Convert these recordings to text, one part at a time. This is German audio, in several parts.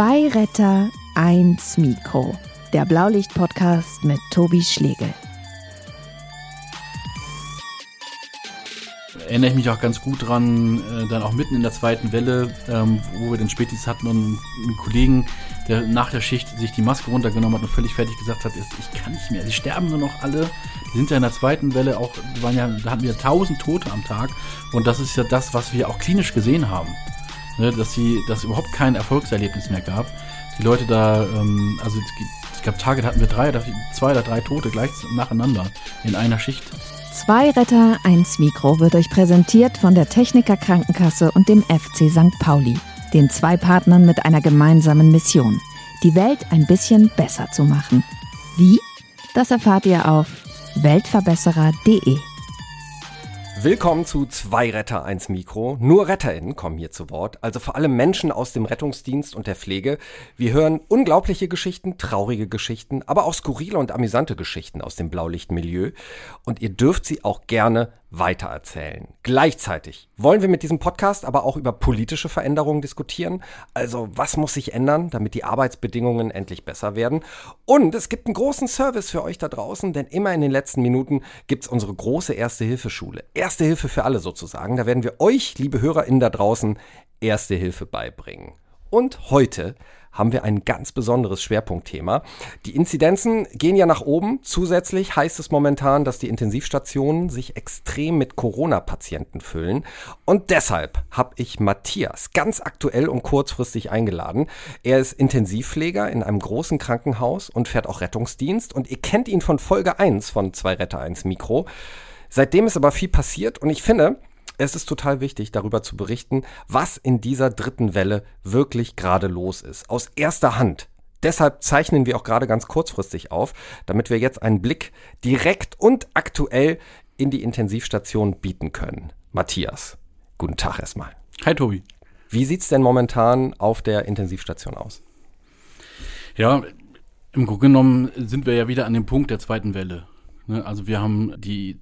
Zwei Retter, eins Mikro. Der Blaulicht-Podcast mit Tobi Schlegel. Erinnere ich mich auch ganz gut dran, äh, dann auch mitten in der zweiten Welle, ähm, wo wir den Spätdienst hatten und einen Kollegen, der nach der Schicht sich die Maske runtergenommen hat und völlig fertig gesagt hat, ich kann nicht mehr, sie sterben nur noch alle. Die sind ja in der zweiten Welle auch, waren ja, da hatten wir tausend Tote am Tag und das ist ja das, was wir auch klinisch gesehen haben ne, dass sie, dass überhaupt kein Erfolgserlebnis mehr gab. Die Leute da, ähm, also es, gab Tage, hatten wir drei, zwei oder drei Tote gleich nacheinander in einer Schicht. Zwei Retter, eins Mikro wird euch präsentiert von der Techniker Krankenkasse und dem FC St. Pauli, den zwei Partnern mit einer gemeinsamen Mission, die Welt ein bisschen besser zu machen. Wie? Das erfahrt ihr auf weltverbesserer.de. Willkommen zu Zwei Retter, eins Mikro. Nur RetterInnen kommen hier zu Wort, also vor allem Menschen aus dem Rettungsdienst und der Pflege. Wir hören unglaubliche Geschichten, traurige Geschichten, aber auch skurrile und amüsante Geschichten aus dem Blaulichtmilieu. Und ihr dürft sie auch gerne weitererzählen. Gleichzeitig wollen wir mit diesem Podcast aber auch über politische Veränderungen diskutieren. Also was muss sich ändern, damit die Arbeitsbedingungen endlich besser werden? Und es gibt einen großen Service für euch da draußen, denn immer in den letzten Minuten gibt's unsere große Erste-Hilfe-Schule. Erste Hilfe für alle sozusagen. Da werden wir euch, liebe HörerInnen da draußen, Erste Hilfe beibringen. Und heute haben wir ein ganz besonderes Schwerpunktthema. Die Inzidenzen gehen ja nach oben. Zusätzlich heißt es momentan, dass die Intensivstationen sich extrem mit Corona-Patienten füllen. Und deshalb habe ich Matthias ganz aktuell und kurzfristig eingeladen. Er ist Intensivpfleger in einem großen Krankenhaus und fährt auch Rettungsdienst. Und ihr kennt ihn von Folge 1 von 2 Retter 1 Mikro. Seitdem ist aber viel passiert und ich finde, es ist total wichtig, darüber zu berichten, was in dieser dritten Welle wirklich gerade los ist. Aus erster Hand. Deshalb zeichnen wir auch gerade ganz kurzfristig auf, damit wir jetzt einen Blick direkt und aktuell in die Intensivstation bieten können. Matthias, guten Tag erstmal. Hi Tobi. Wie sieht's denn momentan auf der Intensivstation aus? Ja, im Grunde genommen sind wir ja wieder an dem Punkt der zweiten Welle. Ne, also wir haben die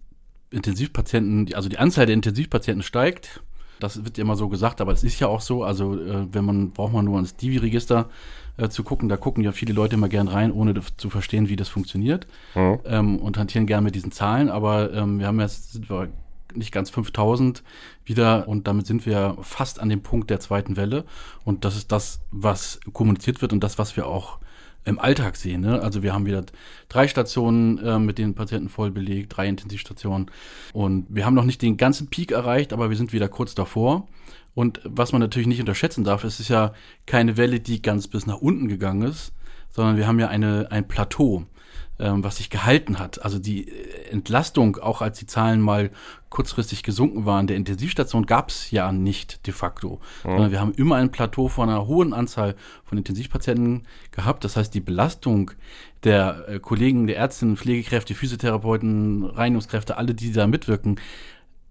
Intensivpatienten, also die Anzahl der Intensivpatienten steigt. Das wird ja immer so gesagt, aber es ist ja auch so. Also äh, wenn man braucht man nur ins Divi-Register äh, zu gucken, da gucken ja viele Leute immer gern rein, ohne zu verstehen, wie das funktioniert mhm. ähm, und hantieren gern mit diesen Zahlen. Aber ähm, wir haben jetzt sind wir nicht ganz 5000 wieder und damit sind wir fast an dem Punkt der zweiten Welle und das ist das, was kommuniziert wird und das, was wir auch im Alltag sehen. Ne? Also wir haben wieder drei Stationen äh, mit den Patienten voll belegt, drei Intensivstationen. Und wir haben noch nicht den ganzen Peak erreicht, aber wir sind wieder kurz davor. Und was man natürlich nicht unterschätzen darf, es ist ja keine Welle, die ganz bis nach unten gegangen ist, sondern wir haben ja eine, ein Plateau ähm, was sich gehalten hat. Also die äh, Entlastung, auch als die Zahlen mal kurzfristig gesunken waren, der Intensivstation gab es ja nicht de facto. Mhm. Sondern wir haben immer ein Plateau von einer hohen Anzahl von Intensivpatienten gehabt. Das heißt, die Belastung der äh, Kollegen, der Ärztinnen, Pflegekräfte, Physiotherapeuten, Reinigungskräfte, alle, die da mitwirken,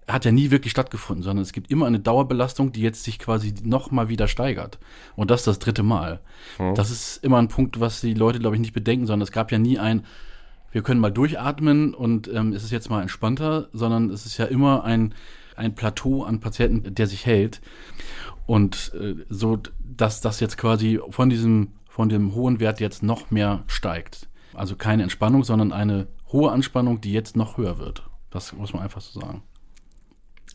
hat ja nie wirklich stattgefunden, sondern es gibt immer eine Dauerbelastung, die jetzt sich quasi noch mal wieder steigert. Und das das dritte Mal. Mhm. Das ist immer ein Punkt, was die Leute, glaube ich, nicht bedenken, sondern es gab ja nie ein, wir können mal durchatmen und ähm, es ist jetzt mal entspannter, sondern es ist ja immer ein, ein Plateau an Patienten, der sich hält. Und äh, so, dass das jetzt quasi von diesem, von dem hohen Wert jetzt noch mehr steigt. Also keine Entspannung, sondern eine hohe Anspannung, die jetzt noch höher wird. Das muss man einfach so sagen.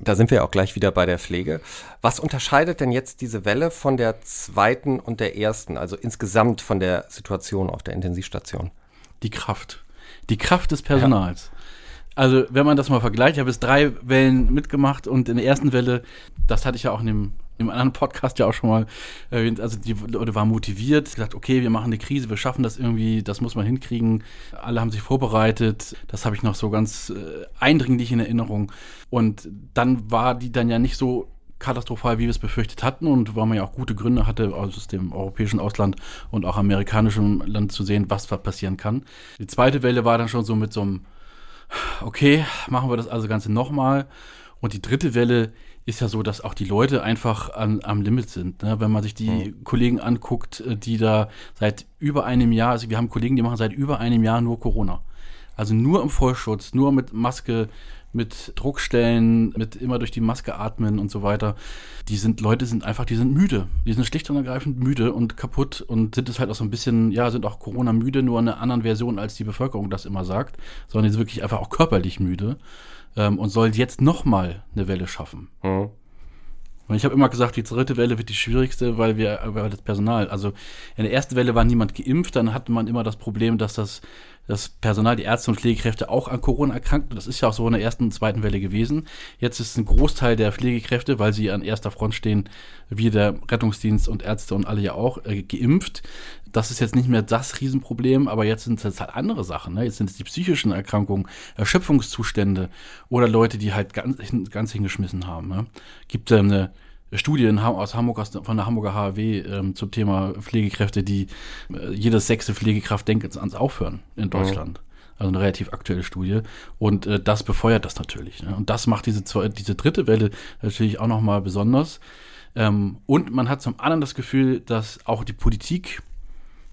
Da sind wir auch gleich wieder bei der Pflege. Was unterscheidet denn jetzt diese Welle von der zweiten und der ersten, also insgesamt von der Situation auf der Intensivstation? Die Kraft. Die Kraft des Personals. Ja. Also, wenn man das mal vergleicht, ich habe jetzt drei Wellen mitgemacht und in der ersten Welle, das hatte ich ja auch in dem im anderen Podcast ja auch schon mal erwähnt, also die Leute waren motiviert, gesagt, okay, wir machen eine Krise, wir schaffen das irgendwie, das muss man hinkriegen. Alle haben sich vorbereitet, das habe ich noch so ganz äh, eindringlich in Erinnerung. Und dann war die dann ja nicht so katastrophal, wie wir es befürchtet hatten und weil man ja auch gute Gründe hatte, aus dem europäischen Ausland und auch amerikanischem Land zu sehen, was da passieren kann. Die zweite Welle war dann schon so mit so einem, okay, machen wir das also Ganze nochmal. Und die dritte Welle, ist ja so, dass auch die Leute einfach an, am Limit sind. Ne? Wenn man sich die mhm. Kollegen anguckt, äh, die da seit über einem Jahr, also wir haben Kollegen, die machen seit über einem Jahr nur Corona. Also nur im Vollschutz, nur mit Maske, mit Druckstellen, mit immer durch die Maske atmen und so weiter. Die sind, Leute sind einfach, die sind müde. Die sind schlicht und ergreifend müde und kaputt und sind es halt auch so ein bisschen, ja, sind auch Corona müde, nur in einer anderen Version, als die Bevölkerung das immer sagt, sondern die sind wirklich einfach auch körperlich müde ähm, und soll jetzt nochmal eine Welle schaffen. Mhm. Und ich habe immer gesagt, die dritte Welle wird die schwierigste, weil wir, weil das Personal, also in der ersten Welle war niemand geimpft, dann hatte man immer das Problem, dass das, das Personal, die Ärzte und Pflegekräfte auch an Corona erkrankten. Das ist ja auch so in der ersten und zweiten Welle gewesen. Jetzt ist ein Großteil der Pflegekräfte, weil sie an erster Front stehen, wie der Rettungsdienst und Ärzte und alle ja auch, äh, geimpft. Das ist jetzt nicht mehr das Riesenproblem, aber jetzt sind es halt andere Sachen. Ne? Jetzt sind es die psychischen Erkrankungen, Erschöpfungszustände oder Leute, die halt ganz, ganz hingeschmissen haben. Ne? Gibt ähm, eine Studie aus Hamburg, aus, von der Hamburger HAW ähm, zum Thema Pflegekräfte, die äh, jede sechste Pflegekraft denkt ans Aufhören in Deutschland. Mhm. Also eine relativ aktuelle Studie. Und äh, das befeuert das natürlich. Ne? Und das macht diese, diese dritte Welle natürlich auch nochmal besonders. Ähm, und man hat zum anderen das Gefühl, dass auch die Politik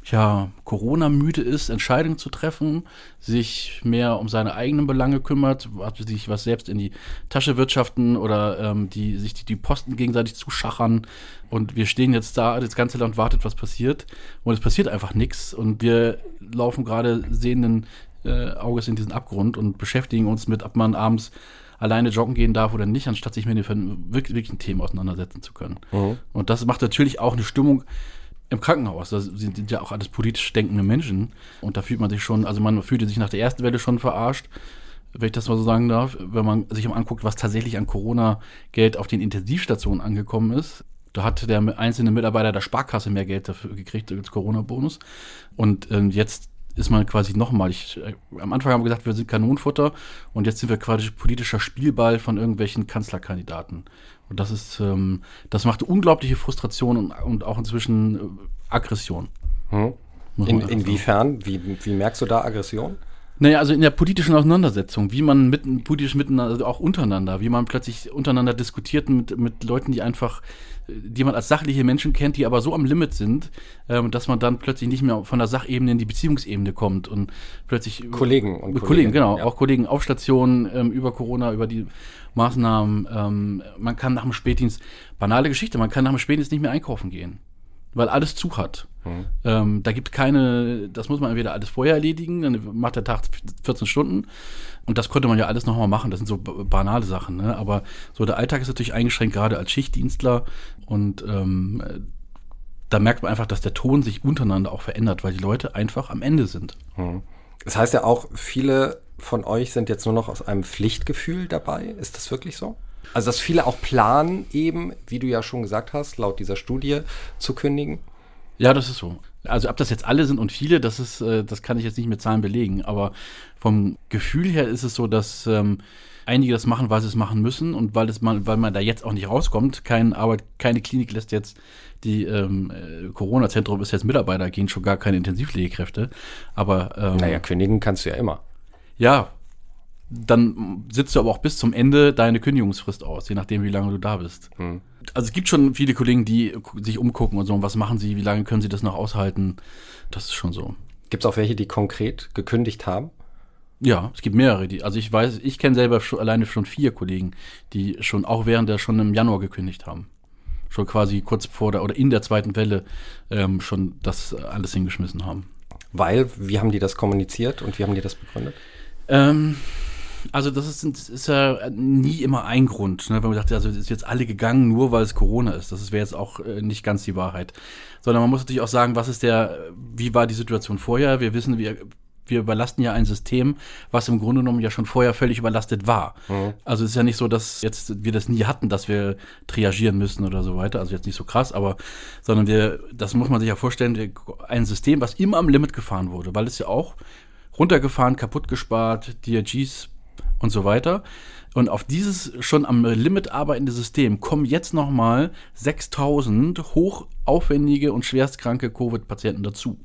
ja, Corona-müde ist, Entscheidungen zu treffen, sich mehr um seine eigenen Belange kümmert, sich was selbst in die Tasche wirtschaften oder ähm, die, sich die, die Posten gegenseitig zuschachern. Und wir stehen jetzt da, das ganze Land wartet, was passiert. Und es passiert einfach nichts. Und wir laufen gerade sehenden äh, Auges in diesen Abgrund und beschäftigen uns mit, ob man abends alleine joggen gehen darf oder nicht, anstatt sich mit den wirklichen Themen auseinandersetzen zu können. Mhm. Und das macht natürlich auch eine Stimmung im Krankenhaus. Das sind ja auch alles politisch denkende Menschen. Und da fühlt man sich schon, also man fühlte sich nach der ersten Welle schon verarscht, wenn ich das mal so sagen darf, wenn man sich mal anguckt, was tatsächlich an Corona-Geld auf den Intensivstationen angekommen ist. Da hat der einzelne Mitarbeiter der Sparkasse mehr Geld dafür gekriegt als Corona-Bonus. Und ähm, jetzt ist man quasi nochmal, ich, äh, am Anfang haben wir gesagt, wir sind Kanonenfutter und jetzt sind wir quasi politischer Spielball von irgendwelchen Kanzlerkandidaten. Und das ist, ähm, das macht unglaubliche Frustration und, und auch inzwischen äh, Aggression. Hm. In, inwiefern? Wie, wie merkst du da Aggression? Naja, also in der politischen Auseinandersetzung, wie man mit, politisch miteinander, also auch untereinander, wie man plötzlich untereinander diskutiert mit, mit Leuten, die einfach, die man als sachliche Menschen kennt, die aber so am Limit sind, ähm, dass man dann plötzlich nicht mehr von der Sachebene in die Beziehungsebene kommt und plötzlich Kollegen und Kollegen, Kollegen genau, ja. auch Kollegen auf Stationen ähm, über Corona, über die Maßnahmen. Ähm, man kann nach dem Spätdienst, banale Geschichte, man kann nach dem Spätdienst nicht mehr einkaufen gehen weil alles zu hat. Mhm. Ähm, da gibt keine, das muss man entweder alles vorher erledigen, dann macht der Tag 14 Stunden und das konnte man ja alles nochmal machen, das sind so banale Sachen, ne? aber so der Alltag ist natürlich eingeschränkt, gerade als Schichtdienstler und ähm, da merkt man einfach, dass der Ton sich untereinander auch verändert, weil die Leute einfach am Ende sind. Mhm. Das heißt ja auch, viele von euch sind jetzt nur noch aus einem Pflichtgefühl dabei. Ist das wirklich so? Also, dass viele auch planen, eben, wie du ja schon gesagt hast, laut dieser Studie zu kündigen? Ja, das ist so. Also, ob das jetzt alle sind und viele, das ist, äh, das kann ich jetzt nicht mit Zahlen belegen. Aber vom Gefühl her ist es so, dass ähm, einige das machen, weil sie es machen müssen und weil es mal, weil man da jetzt auch nicht rauskommt. Kein Arbeit, keine Klinik lässt jetzt die ähm, äh, Corona-Zentrum ist jetzt Mitarbeiter, gehen schon gar keine Intensivpflegekräfte. Aber ähm, naja, kündigen kannst du ja immer. Ja, dann sitzt du aber auch bis zum Ende deine Kündigungsfrist aus, je nachdem, wie lange du da bist. Hm. Also es gibt schon viele Kollegen, die sich umgucken und so, was machen sie, wie lange können sie das noch aushalten. Das ist schon so. Gibt es auch welche, die konkret gekündigt haben? Ja, es gibt mehrere. Die, also ich weiß, ich kenne selber schon, alleine schon vier Kollegen, die schon auch während der schon im Januar gekündigt haben. Schon quasi kurz vor der oder in der zweiten Welle ähm, schon das alles hingeschmissen haben. Weil, wie haben die das kommuniziert und wie haben die das begründet? Ähm, also das ist, ist ja nie immer ein Grund, ne? wenn man sagt, also ist jetzt alle gegangen, nur weil es Corona ist. Das wäre jetzt auch äh, nicht ganz die Wahrheit. Sondern man muss natürlich auch sagen, was ist der, wie war die Situation vorher? Wir wissen, wir, wir überlasten ja ein System, was im Grunde genommen ja schon vorher völlig überlastet war. Mhm. Also es ist ja nicht so, dass jetzt wir das nie hatten, dass wir triagieren müssen oder so weiter. Also jetzt nicht so krass, aber sondern wir, das muss man sich ja vorstellen, ein System, was immer am Limit gefahren wurde, weil es ja auch runtergefahren, kaputt gespart, DRGs und so weiter. Und auf dieses schon am Limit arbeitende System kommen jetzt nochmal 6000 hochaufwendige und schwerstkranke Covid-Patienten dazu.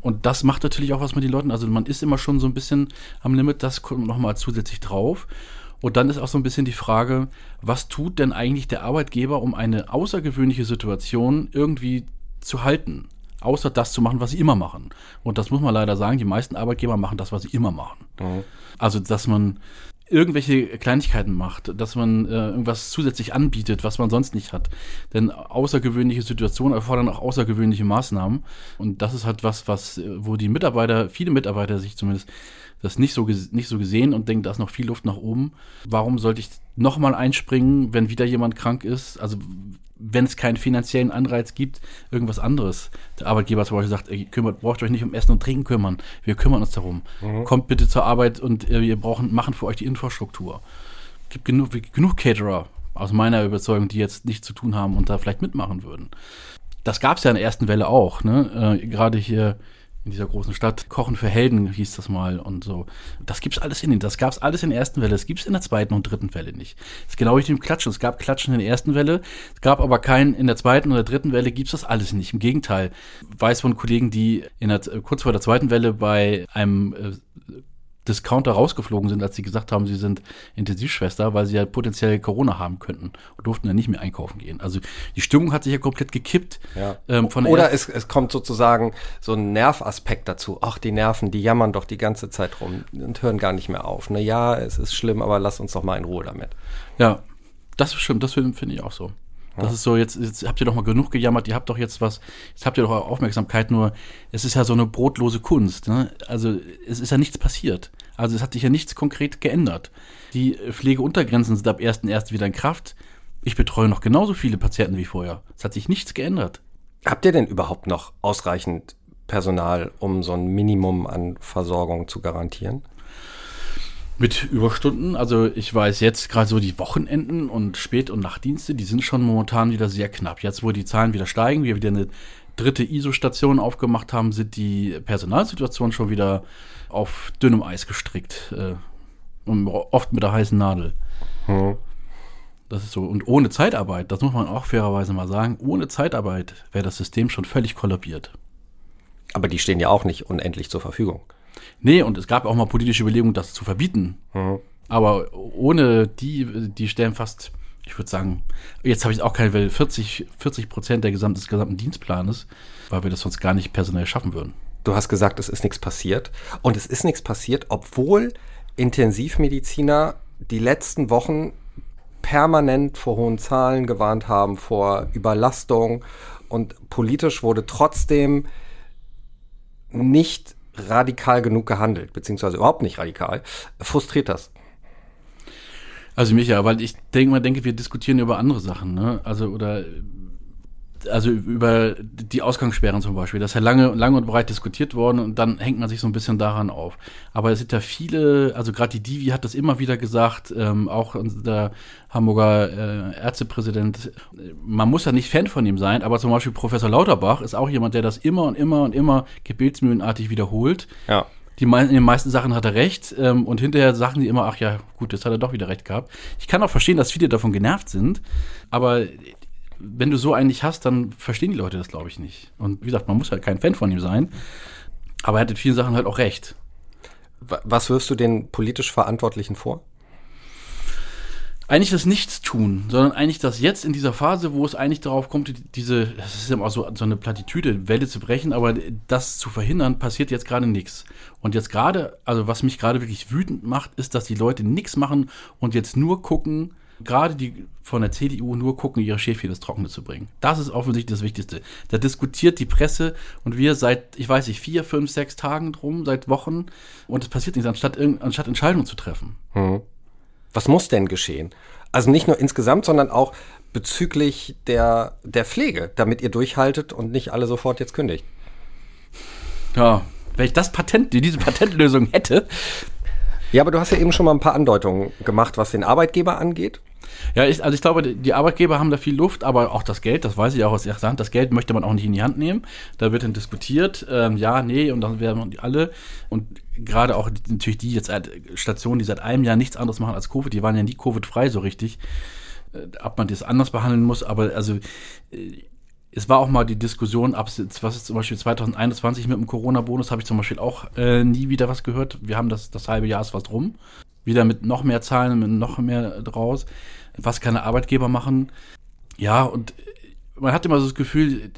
Und das macht natürlich auch was mit den Leuten. Also man ist immer schon so ein bisschen am Limit, das kommt nochmal zusätzlich drauf. Und dann ist auch so ein bisschen die Frage, was tut denn eigentlich der Arbeitgeber, um eine außergewöhnliche Situation irgendwie zu halten? Außer das zu machen, was sie immer machen. Und das muss man leider sagen, die meisten Arbeitgeber machen das, was sie immer machen. Mhm. Also, dass man irgendwelche Kleinigkeiten macht, dass man äh, irgendwas zusätzlich anbietet, was man sonst nicht hat. Denn außergewöhnliche Situationen erfordern auch außergewöhnliche Maßnahmen. Und das ist halt was, was, äh, wo die Mitarbeiter, viele Mitarbeiter sich zumindest das nicht so, nicht so gesehen und denken, da ist noch viel Luft nach oben. Warum sollte ich nochmal einspringen, wenn wieder jemand krank ist? Also wenn es keinen finanziellen Anreiz gibt, irgendwas anderes. Der Arbeitgeber zum Beispiel sagt, ihr kümmert, braucht euch nicht um Essen und Trinken kümmern. Wir kümmern uns darum. Mhm. Kommt bitte zur Arbeit und äh, wir brauchen, machen für euch die Infrastruktur. Es gibt genug, genug Caterer aus meiner Überzeugung, die jetzt nichts zu tun haben und da vielleicht mitmachen würden. Das gab es ja in der ersten Welle auch. Ne? Äh, Gerade hier in dieser großen Stadt. Kochen für Helden hieß das mal und so. Das gibt's alles in den, das gab's alles in der ersten Welle. Das gibt's in der zweiten und dritten Welle nicht. Das ist genau wie dem Klatschen. Es gab Klatschen in der ersten Welle. Es gab aber keinen in der zweiten oder dritten Welle gibt's das alles nicht. Im Gegenteil. Ich weiß von Kollegen, die in der, kurz vor der zweiten Welle bei einem äh, Discounter rausgeflogen sind, als sie gesagt haben, sie sind Intensivschwester, weil sie ja potenziell Corona haben könnten und durften ja nicht mehr einkaufen gehen. Also die Stimmung hat sich ja komplett gekippt. Ja. Ähm, Oder es, es kommt sozusagen so ein Nervaspekt dazu. Ach, die Nerven, die jammern doch die ganze Zeit rum und hören gar nicht mehr auf. Na ja, es ist schlimm, aber lass uns doch mal in Ruhe damit. Ja, das stimmt, das finde ich auch so. Das ist so, jetzt, jetzt habt ihr doch mal genug gejammert, ihr habt doch jetzt was, jetzt habt ihr doch Aufmerksamkeit, nur es ist ja so eine brotlose Kunst. Ne? Also es ist ja nichts passiert. Also es hat sich ja nichts konkret geändert. Die Pflegeuntergrenzen sind ab 1.1. wieder in Kraft. Ich betreue noch genauso viele Patienten wie vorher. Es hat sich nichts geändert. Habt ihr denn überhaupt noch ausreichend Personal, um so ein Minimum an Versorgung zu garantieren? Mit Überstunden, also ich weiß jetzt gerade so die Wochenenden und Spät- und Nachtdienste, die sind schon momentan wieder sehr knapp. Jetzt, wo die Zahlen wieder steigen, wir wieder eine dritte ISO-Station aufgemacht haben, sind die Personalsituationen schon wieder auf dünnem Eis gestrickt. Äh, und oft mit der heißen Nadel. Hm. Das ist so. Und ohne Zeitarbeit, das muss man auch fairerweise mal sagen, ohne Zeitarbeit wäre das System schon völlig kollabiert. Aber die stehen ja auch nicht unendlich zur Verfügung. Nee, und es gab auch mal politische Überlegungen, das zu verbieten. Mhm. Aber ohne die, die stellen fast, ich würde sagen, jetzt habe ich auch keine Welle, 40, 40 Prozent der gesamten, des gesamten Dienstplanes, weil wir das sonst gar nicht personell schaffen würden. Du hast gesagt, es ist nichts passiert. Und es ist nichts passiert, obwohl Intensivmediziner die letzten Wochen permanent vor hohen Zahlen gewarnt haben, vor Überlastung. Und politisch wurde trotzdem nicht radikal genug gehandelt, beziehungsweise überhaupt nicht radikal. Frustriert das? Also mich ja, weil ich denke mal, denke, wir diskutieren über andere Sachen, ne? Also oder also über die Ausgangssperren zum Beispiel, das ist ja lange, lange und breit diskutiert worden und dann hängt man sich so ein bisschen daran auf. Aber es sind ja viele, also gerade die Divi hat das immer wieder gesagt, ähm, auch der Hamburger äh, Ärztepräsident, man muss ja nicht Fan von ihm sein, aber zum Beispiel Professor Lauterbach ist auch jemand, der das immer und immer und immer gebetsmühlenartig wiederholt. Ja. Die in den meisten Sachen hat er recht ähm, und hinterher sagen die immer, ach ja, gut, jetzt hat er doch wieder recht gehabt. Ich kann auch verstehen, dass viele davon genervt sind, aber wenn du so einen nicht hast, dann verstehen die Leute das, glaube ich, nicht. Und wie gesagt, man muss halt kein Fan von ihm sein. Aber er hat in vielen Sachen halt auch recht. Was wirfst du den politisch Verantwortlichen vor? Eigentlich das Nichtstun, sondern eigentlich das jetzt in dieser Phase, wo es eigentlich darauf kommt, diese, das ist immer so, so eine Plattitüde, Welle zu brechen, aber das zu verhindern, passiert jetzt gerade nichts. Und jetzt gerade, also was mich gerade wirklich wütend macht, ist, dass die Leute nichts machen und jetzt nur gucken, gerade die von der CDU nur gucken, ihre Schäfchen ins Trockene zu bringen. Das ist offensichtlich das Wichtigste. Da diskutiert die Presse und wir seit, ich weiß nicht, vier, fünf, sechs Tagen drum, seit Wochen und es passiert nichts, anstatt, anstatt Entscheidungen zu treffen. Hm. Was muss denn geschehen? Also nicht nur insgesamt, sondern auch bezüglich der, der Pflege, damit ihr durchhaltet und nicht alle sofort jetzt kündigt. Ja, wenn ich das Patent, diese Patentlösung hätte. Ja, aber du hast ja eben schon mal ein paar Andeutungen gemacht, was den Arbeitgeber angeht. Ja, ich, also ich glaube, die Arbeitgeber haben da viel Luft, aber auch das Geld, das weiß ich auch aus erster Hand, das Geld möchte man auch nicht in die Hand nehmen. Da wird dann diskutiert, ähm, ja, nee, und dann werden alle. Und gerade auch natürlich die jetzt Stationen, die seit einem Jahr nichts anderes machen als Covid, die waren ja nie Covid-frei so richtig, äh, ob man das anders behandeln muss, aber also äh, es war auch mal die Diskussion, ab, was ist zum Beispiel 2021 mit dem Corona-Bonus, habe ich zum Beispiel auch äh, nie wieder was gehört. Wir haben das, das halbe Jahr ist was rum. Wieder mit noch mehr Zahlen, mit noch mehr draus was kann der Arbeitgeber machen? Ja, und man hat immer so das Gefühl,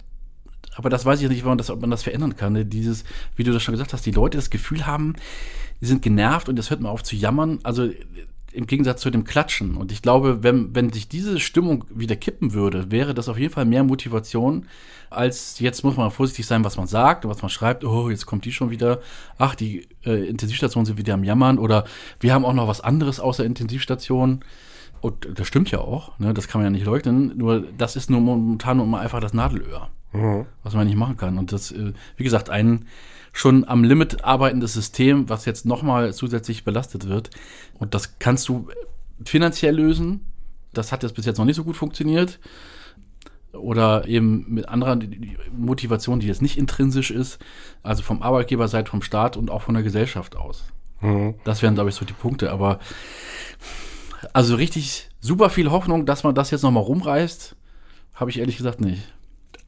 aber das weiß ich nicht, ob man das, ob man das verändern kann. Ne? Dieses, wie du das schon gesagt hast, die Leute das Gefühl haben, die sind genervt und das hört mal auf zu jammern. Also im Gegensatz zu dem Klatschen. Und ich glaube, wenn, wenn sich diese Stimmung wieder kippen würde, wäre das auf jeden Fall mehr Motivation, als jetzt muss man vorsichtig sein, was man sagt und was man schreibt. Oh, jetzt kommt die schon wieder. Ach, die äh, Intensivstationen sind wieder am Jammern. Oder wir haben auch noch was anderes außer Intensivstationen. Und das stimmt ja auch, ne? das kann man ja nicht leugnen. Nur das ist nur momentan nur einfach das Nadelöhr, mhm. was man nicht machen kann. Und das, äh, wie gesagt, ein schon am Limit arbeitendes System, was jetzt nochmal zusätzlich belastet wird. Und das kannst du finanziell lösen. Das hat jetzt bis jetzt noch nicht so gut funktioniert. Oder eben mit anderer Motivation, die jetzt nicht intrinsisch ist, also vom Arbeitgeberseite, vom Staat und auch von der Gesellschaft aus. Mhm. Das wären, glaube ich, so die Punkte. Aber also richtig super viel Hoffnung, dass man das jetzt nochmal rumreißt, habe ich ehrlich gesagt nicht.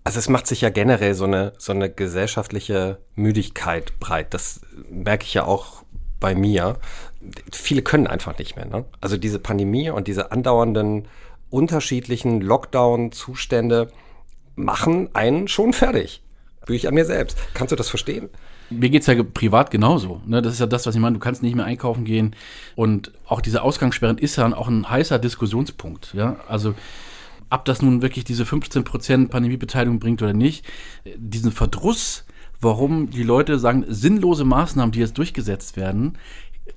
Also es macht sich ja generell so eine, so eine gesellschaftliche Müdigkeit breit. Das merke ich ja auch bei mir. Viele können einfach nicht mehr. Ne? Also diese Pandemie und diese andauernden unterschiedlichen Lockdown-Zustände machen einen schon fertig. Büge ich an mir selbst. Kannst du das verstehen? Mir geht's ja privat genauso. Ne? Das ist ja das, was ich meine. Du kannst nicht mehr einkaufen gehen. Und auch diese Ausgangssperren ist ja auch ein heißer Diskussionspunkt. Ja? Also ob das nun wirklich diese 15% Pandemiebeteiligung bringt oder nicht, diesen Verdruss, warum die Leute sagen, sinnlose Maßnahmen, die jetzt durchgesetzt werden,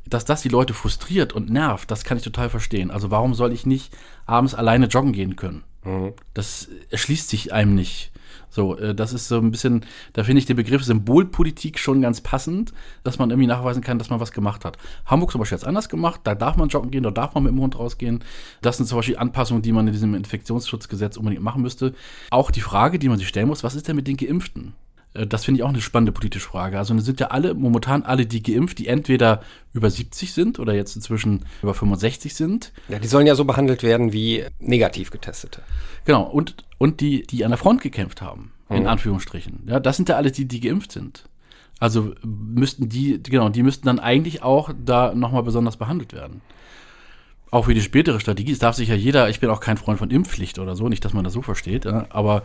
dass das die Leute frustriert und nervt, das kann ich total verstehen. Also warum soll ich nicht abends alleine joggen gehen können? Mhm. Das erschließt sich einem nicht. So, äh, das ist so ein bisschen, da finde ich den Begriff Symbolpolitik schon ganz passend, dass man irgendwie nachweisen kann, dass man was gemacht hat. Hamburg zum Beispiel jetzt anders gemacht, da darf man joggen gehen, da darf man mit dem Hund rausgehen. Das sind zum Beispiel Anpassungen, die man in diesem Infektionsschutzgesetz unbedingt machen müsste. Auch die Frage, die man sich stellen muss, was ist denn mit den Geimpften? Äh, das finde ich auch eine spannende politische Frage. Also sind ja alle, momentan alle die geimpft, die entweder über 70 sind oder jetzt inzwischen über 65 sind. Ja, die sollen ja so behandelt werden wie negativ getestete. Genau, und, und die, die an der Front gekämpft haben, in mhm. Anführungsstrichen. Ja, das sind ja alle die, die geimpft sind. Also müssten die, genau, die müssten dann eigentlich auch da nochmal besonders behandelt werden. Auch für die spätere Strategie. Es darf sich ja jeder, ich bin auch kein Freund von Impfpflicht oder so, nicht, dass man das so versteht, ja, aber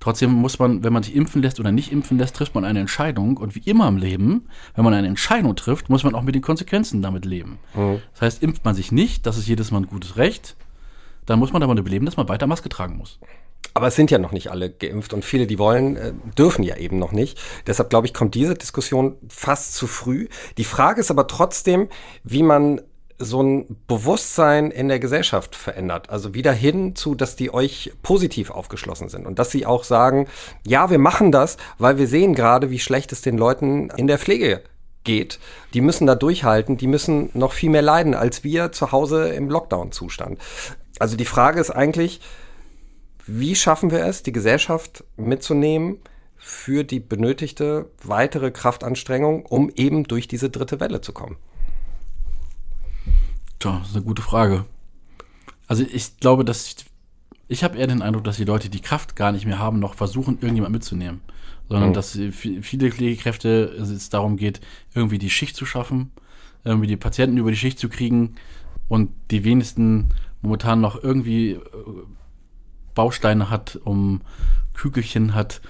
trotzdem muss man, wenn man sich impfen lässt oder nicht impfen lässt, trifft man eine Entscheidung. Und wie immer im Leben, wenn man eine Entscheidung trifft, muss man auch mit den Konsequenzen damit leben. Mhm. Das heißt, impft man sich nicht, das ist jedes Mal ein gutes Recht dann muss man damit beleben, dass man weiter Maske tragen muss. Aber es sind ja noch nicht alle geimpft und viele, die wollen, äh, dürfen ja eben noch nicht. Deshalb glaube ich, kommt diese Diskussion fast zu früh. Die Frage ist aber trotzdem, wie man so ein Bewusstsein in der Gesellschaft verändert. Also wieder hin zu, dass die euch positiv aufgeschlossen sind und dass sie auch sagen, ja, wir machen das, weil wir sehen gerade, wie schlecht es den Leuten in der Pflege geht. Die müssen da durchhalten, die müssen noch viel mehr leiden als wir zu Hause im Lockdown-Zustand. Also die Frage ist eigentlich, wie schaffen wir es, die Gesellschaft mitzunehmen für die benötigte weitere Kraftanstrengung, um eben durch diese dritte Welle zu kommen? Tja, das ist eine gute Frage. Also ich glaube, dass ich habe eher den Eindruck, dass die Leute die Kraft gar nicht mehr haben, noch versuchen, irgendjemand mitzunehmen. Sondern mhm. dass viele Pflegekräfte es darum geht, irgendwie die Schicht zu schaffen, irgendwie die Patienten über die Schicht zu kriegen und die wenigsten momentan noch irgendwie äh, Bausteine hat, um Kügelchen hat,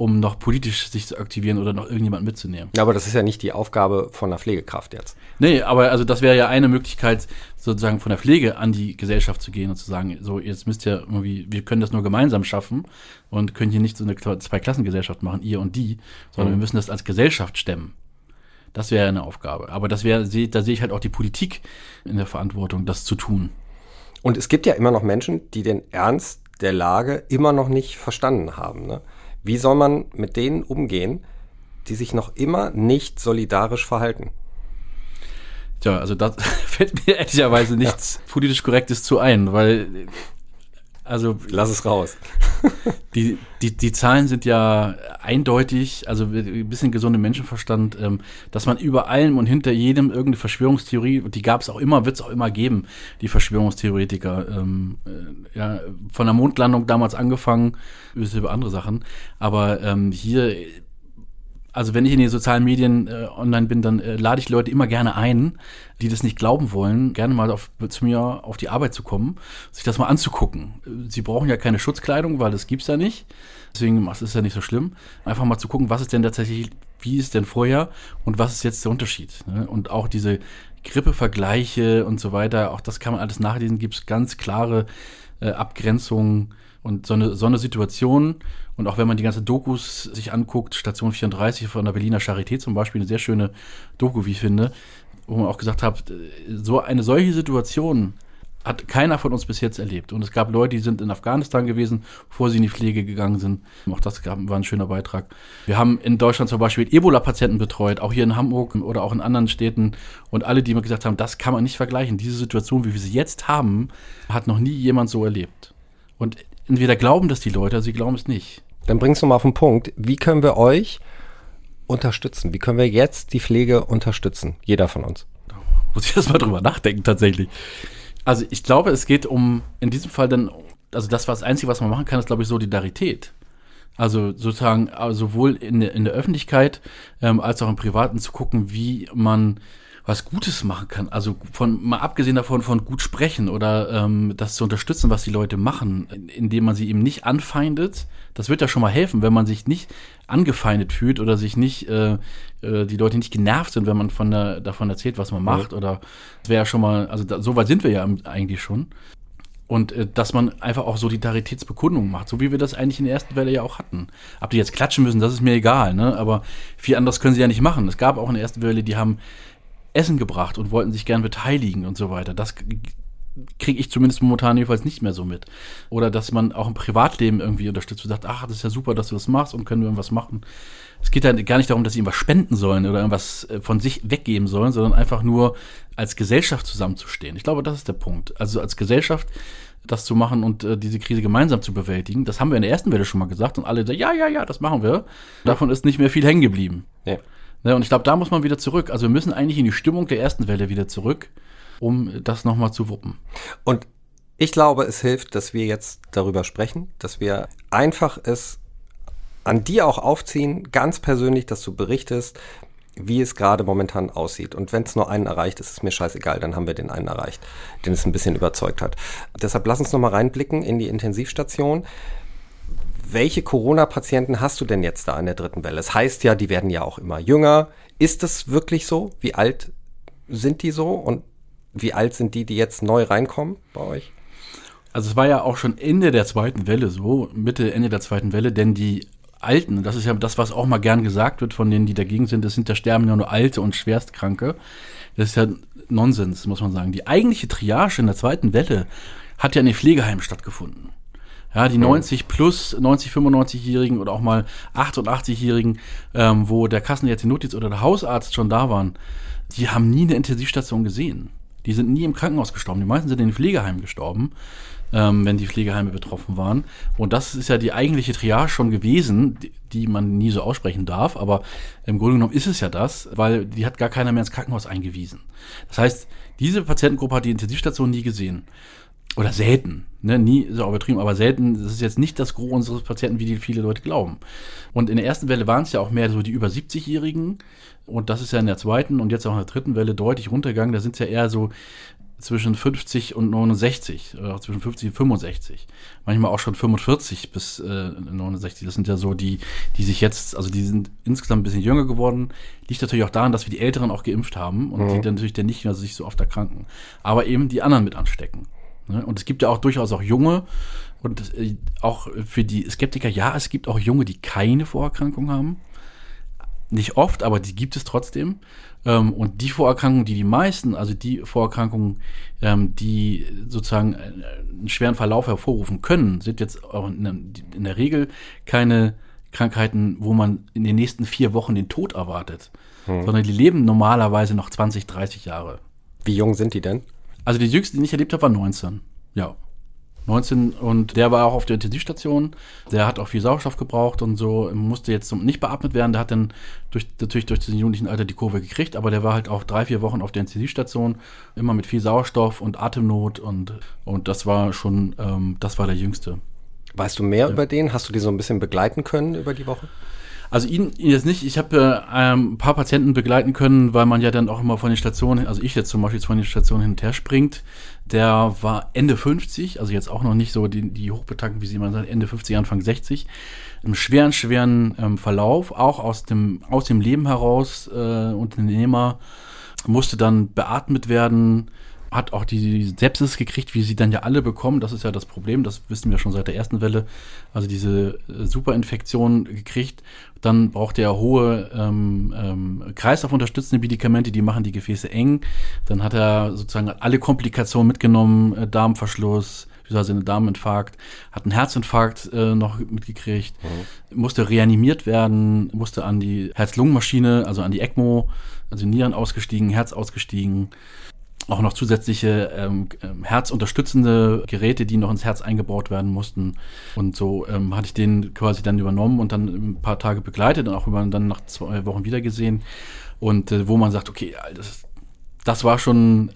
um noch politisch sich zu aktivieren oder noch irgendjemand mitzunehmen. Ja, aber das ist ja nicht die Aufgabe von der Pflegekraft jetzt. Nee, aber also das wäre ja eine Möglichkeit, sozusagen von der Pflege an die Gesellschaft zu gehen und zu sagen, so jetzt müsst ihr irgendwie, wir können das nur gemeinsam schaffen und können hier nicht so eine Zweiklassengesellschaft machen, ihr und die, sondern mhm. wir müssen das als Gesellschaft stemmen. Das wäre eine Aufgabe. Aber das wäre, da sehe ich halt auch die Politik in der Verantwortung, das zu tun. Und es gibt ja immer noch Menschen, die den Ernst der Lage immer noch nicht verstanden haben. Ne? Wie soll man mit denen umgehen, die sich noch immer nicht solidarisch verhalten? Tja, also da fällt mir ehrlicherweise nichts ja. politisch Korrektes zu ein, weil also lass es raus. die, die, die Zahlen sind ja eindeutig, also ein bisschen gesunder Menschenverstand, ähm, dass man über allem und hinter jedem irgendeine Verschwörungstheorie, die gab es auch immer, wird es auch immer geben, die Verschwörungstheoretiker. Ähm, äh, ja, von der Mondlandung damals angefangen, über andere Sachen. Aber ähm, hier also wenn ich in den sozialen Medien äh, online bin, dann äh, lade ich Leute immer gerne ein, die das nicht glauben wollen, gerne mal auf, zu mir auf die Arbeit zu kommen, sich das mal anzugucken. Sie brauchen ja keine Schutzkleidung, weil das gibt's ja nicht. Deswegen ist es ja nicht so schlimm. Einfach mal zu gucken, was ist denn tatsächlich, wie ist denn vorher und was ist jetzt der Unterschied? Ne? Und auch diese Grippevergleiche und so weiter, auch das kann man alles nachlesen, gibt es ganz klare äh, Abgrenzungen und so eine, so eine Situation. Und auch wenn man die ganze Dokus sich anguckt, Station 34 von der Berliner Charité zum Beispiel, eine sehr schöne Doku, wie ich finde, wo man auch gesagt hat, so eine solche Situation hat keiner von uns bis jetzt erlebt. Und es gab Leute, die sind in Afghanistan gewesen, bevor sie in die Pflege gegangen sind. Auch das war ein schöner Beitrag. Wir haben in Deutschland zum Beispiel Ebola-Patienten betreut, auch hier in Hamburg oder auch in anderen Städten. Und alle, die mir gesagt haben, das kann man nicht vergleichen. Diese Situation, wie wir sie jetzt haben, hat noch nie jemand so erlebt. Und entweder glauben das die Leute, oder sie glauben es nicht. Dann bringst du mal auf den Punkt. Wie können wir euch unterstützen? Wie können wir jetzt die Pflege unterstützen? Jeder von uns. Da muss ich erst mal drüber nachdenken, tatsächlich. Also ich glaube, es geht um, in diesem Fall dann, also das war das Einzige, was man machen kann, ist, glaube ich, Solidarität. Also sozusagen also sowohl in, in der Öffentlichkeit ähm, als auch im Privaten zu gucken, wie man was Gutes machen kann. Also von mal abgesehen davon von gut sprechen oder ähm, das zu unterstützen, was die Leute machen, indem man sie eben nicht anfeindet. Das wird ja schon mal helfen, wenn man sich nicht angefeindet fühlt oder sich nicht äh, äh, die Leute nicht genervt sind, wenn man von der, davon erzählt, was man macht. Mhm. Oder das wäre ja schon mal, also da, so weit sind wir ja eigentlich schon. Und äh, dass man einfach auch Solidaritätsbekundungen macht, so wie wir das eigentlich in der ersten Welle ja auch hatten. Ob die jetzt klatschen müssen, das ist mir egal, ne? Aber viel anderes können sie ja nicht machen. Es gab auch in der ersten Welle, die haben Essen gebracht und wollten sich gern beteiligen und so weiter. Das kriege ich zumindest momentan jedenfalls nicht mehr so mit. Oder dass man auch im Privatleben irgendwie unterstützt und sagt, ach, das ist ja super, dass du das machst und können wir irgendwas machen. Es geht ja gar nicht darum, dass sie irgendwas spenden sollen oder irgendwas äh, von sich weggeben sollen, sondern einfach nur als Gesellschaft zusammenzustehen. Ich glaube, das ist der Punkt. Also als Gesellschaft das zu machen und äh, diese Krise gemeinsam zu bewältigen. Das haben wir in der ersten Welle schon mal gesagt und alle sagen, ja, ja, ja, das machen wir. Davon ist nicht mehr viel hängen geblieben. Ja. Ne, und ich glaube, da muss man wieder zurück. Also wir müssen eigentlich in die Stimmung der ersten Welle wieder zurück, um das nochmal zu wuppen. Und ich glaube, es hilft, dass wir jetzt darüber sprechen, dass wir einfach es an dir auch aufziehen, ganz persönlich, dass du berichtest, wie es gerade momentan aussieht. Und wenn es nur einen erreicht, ist es mir scheißegal, dann haben wir den einen erreicht, den es ein bisschen überzeugt hat. Deshalb lass uns nochmal reinblicken in die Intensivstation welche Corona-Patienten hast du denn jetzt da in der dritten Welle? Es das heißt ja, die werden ja auch immer jünger. Ist das wirklich so? Wie alt sind die so? Und wie alt sind die, die jetzt neu reinkommen bei euch? Also es war ja auch schon Ende der zweiten Welle so, Mitte, Ende der zweiten Welle, denn die Alten, das ist ja das, was auch mal gern gesagt wird von denen, die dagegen sind, das sind da sterben ja nur Alte und Schwerstkranke. Das ist ja Nonsens, muss man sagen. Die eigentliche Triage in der zweiten Welle hat ja in den Pflegeheimen stattgefunden. Ja, die 90 plus, 90, 95-Jährigen oder auch mal 88-Jährigen, ähm, wo der Kassenärztin Notiz oder der Hausarzt schon da waren, die haben nie eine Intensivstation gesehen. Die sind nie im Krankenhaus gestorben. Die meisten sind in den Pflegeheimen gestorben, ähm, wenn die Pflegeheime betroffen waren. Und das ist ja die eigentliche Triage schon gewesen, die, die man nie so aussprechen darf. Aber im Grunde genommen ist es ja das, weil die hat gar keiner mehr ins Krankenhaus eingewiesen. Das heißt, diese Patientengruppe hat die Intensivstation nie gesehen oder selten, ne, nie so übertrieben, aber selten, das ist jetzt nicht das Gros unseres Patienten, wie die viele Leute glauben. Und in der ersten Welle waren es ja auch mehr so die über 70-Jährigen und das ist ja in der zweiten und jetzt auch in der dritten Welle deutlich runtergegangen, da sind es ja eher so zwischen 50 und 69, oder auch zwischen 50 und 65. Manchmal auch schon 45 bis äh, 69. Das sind ja so die, die sich jetzt, also die sind insgesamt ein bisschen jünger geworden. Liegt natürlich auch daran, dass wir die Älteren auch geimpft haben und mhm. die dann natürlich dann nicht mehr sich so oft erkranken. Aber eben die anderen mit anstecken. Ne? Und es gibt ja auch durchaus auch junge und äh, auch für die Skeptiker, ja, es gibt auch junge, die keine Vorerkrankung haben. Nicht oft, aber die gibt es trotzdem. Ähm, und die Vorerkrankungen, die die meisten, also die Vorerkrankungen, ähm, die sozusagen einen schweren Verlauf hervorrufen können, sind jetzt auch in der Regel keine Krankheiten, wo man in den nächsten vier Wochen den Tod erwartet, hm. sondern die leben normalerweise noch 20, 30 Jahre. Wie jung sind die denn? Also die jüngste, die ich erlebt habe, war 19. Ja. 19 und der war auch auf der Intensivstation. Der hat auch viel Sauerstoff gebraucht und so, musste jetzt nicht beatmet werden. Der hat dann durch, natürlich durch den jugendlichen Alter die Kurve gekriegt, aber der war halt auch drei, vier Wochen auf der Intensivstation, immer mit viel Sauerstoff und Atemnot und, und das war schon, ähm, das war der jüngste. Weißt du mehr ja. über den? Hast du die so ein bisschen begleiten können über die Woche? Also ihn, ihn jetzt nicht. Ich habe äh, ein paar Patienten begleiten können, weil man ja dann auch immer von den Stationen, also ich jetzt zum Beispiel von den Stationen hin und her springt. Der war Ende 50, also jetzt auch noch nicht so die, die Hochbetagten, wie sie immer sagen, Ende 50, Anfang 60. Im schweren, schweren ähm, Verlauf, auch aus dem, aus dem Leben heraus, äh, Unternehmer, musste dann beatmet werden, hat auch die Sepsis gekriegt, wie sie dann ja alle bekommen. Das ist ja das Problem, das wissen wir schon seit der ersten Welle. Also diese äh, Superinfektion gekriegt. Dann braucht er hohe ähm, ähm, Kreislaufunterstützende Medikamente, die machen die Gefäße eng. Dann hat er sozusagen alle Komplikationen mitgenommen, äh, Darmverschluss, beziehungsweise einen Darminfarkt, hat einen Herzinfarkt äh, noch mitgekriegt, mhm. musste reanimiert werden, musste an die Herz-Lungen-Maschine, also an die ECMO, also Nieren ausgestiegen, Herz ausgestiegen auch noch zusätzliche ähm, ähm, herzunterstützende Geräte, die noch ins Herz eingebaut werden mussten. Und so ähm, hatte ich den quasi dann übernommen und dann ein paar Tage begleitet und auch über, dann nach zwei Wochen wiedergesehen. Und äh, wo man sagt, okay, das, das war schon,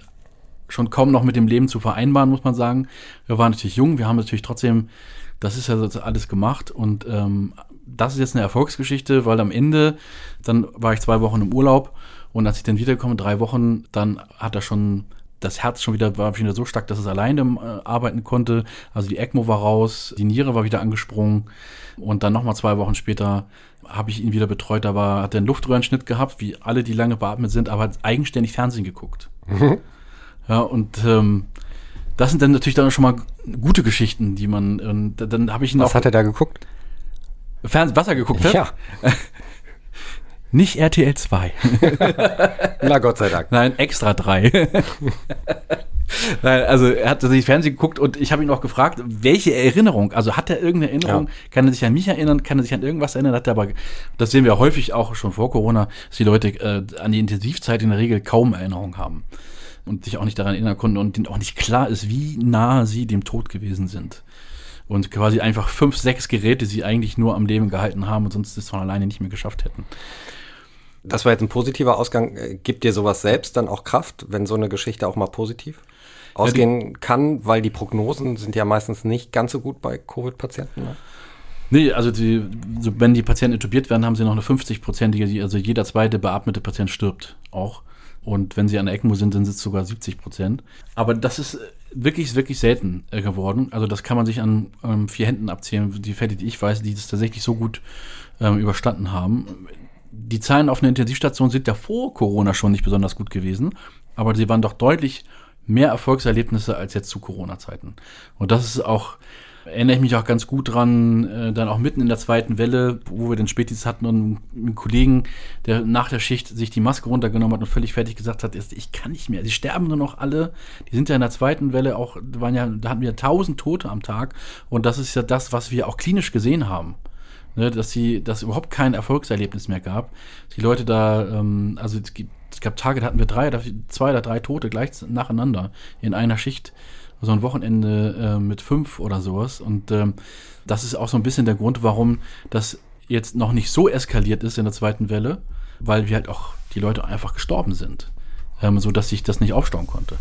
schon kaum noch mit dem Leben zu vereinbaren, muss man sagen. Wir waren natürlich jung, wir haben natürlich trotzdem, das ist ja alles gemacht und ähm, das ist jetzt eine Erfolgsgeschichte, weil am Ende, dann war ich zwei Wochen im Urlaub und als ich dann wiederkomme, drei Wochen, dann hat er schon das Herz schon wieder war wieder so stark, dass es alleine äh, arbeiten konnte. Also die ECMO war raus, die Niere war wieder angesprungen und dann nochmal zwei Wochen später habe ich ihn wieder betreut. Da war, hat er einen Luftröhrenschnitt gehabt, wie alle, die lange beatmet sind, aber hat eigenständig Fernsehen geguckt. Mhm. Ja, und ähm, das sind dann natürlich dann schon mal gute Geschichten, die man, und dann habe ich ihn Was auch, hat er da geguckt? Fernsehen, was er geguckt hat? Ja. Nicht RTL 2. Na Gott sei Dank. Nein, extra 3. Nein, also er hat sich Fernsehen geguckt und ich habe ihn auch gefragt, welche Erinnerung, also hat er irgendeine Erinnerung, ja. kann er sich an mich erinnern, kann er sich an irgendwas erinnern, hat er aber, das sehen wir häufig auch schon vor Corona, dass die Leute äh, an die Intensivzeit in der Regel kaum Erinnerung haben und sich auch nicht daran erinnern konnten und denen auch nicht klar ist, wie nah sie dem Tod gewesen sind. Und quasi einfach fünf, sechs Geräte sie eigentlich nur am Leben gehalten haben und sonst es von alleine nicht mehr geschafft hätten. Das war jetzt ein positiver Ausgang. Äh, gibt dir sowas selbst dann auch Kraft, wenn so eine Geschichte auch mal positiv ausgehen ja, kann? Weil die Prognosen sind ja meistens nicht ganz so gut bei Covid-Patienten. Ne? Nee, also die, wenn die Patienten intubiert werden, haben sie noch eine 50-prozentige, also jeder zweite beatmete Patient stirbt auch. Und wenn sie an der ECMO sind, dann sind es sogar 70 Prozent. Aber das ist wirklich, wirklich selten äh, geworden. Also das kann man sich an ähm, vier Händen abzählen, die Fälle, die ich weiß, die das tatsächlich so gut ähm, überstanden haben die Zahlen auf einer Intensivstation sind ja vor Corona schon nicht besonders gut gewesen, aber sie waren doch deutlich mehr Erfolgserlebnisse als jetzt zu Corona-Zeiten. Und das ist auch, erinnere ich mich auch ganz gut dran, äh, dann auch mitten in der zweiten Welle, wo wir den Spätdienst hatten und einen Kollegen, der nach der Schicht sich die Maske runtergenommen hat und völlig fertig gesagt hat, ich kann nicht mehr, sie sterben nur noch alle. Die sind ja in der zweiten Welle auch, waren ja, da hatten wir tausend Tote am Tag und das ist ja das, was wir auch klinisch gesehen haben ne, dass sie, dass überhaupt kein Erfolgserlebnis mehr gab. Die Leute da, ähm, also es, gibt, es gab Tage, da hatten wir drei zwei oder drei Tote gleich nacheinander in einer Schicht. So ein Wochenende äh, mit fünf oder sowas. Und ähm, das ist auch so ein bisschen der Grund, warum das jetzt noch nicht so eskaliert ist in der zweiten Welle, weil wir halt auch die Leute einfach gestorben sind, ähm, so dass sich das nicht aufstauen konnte.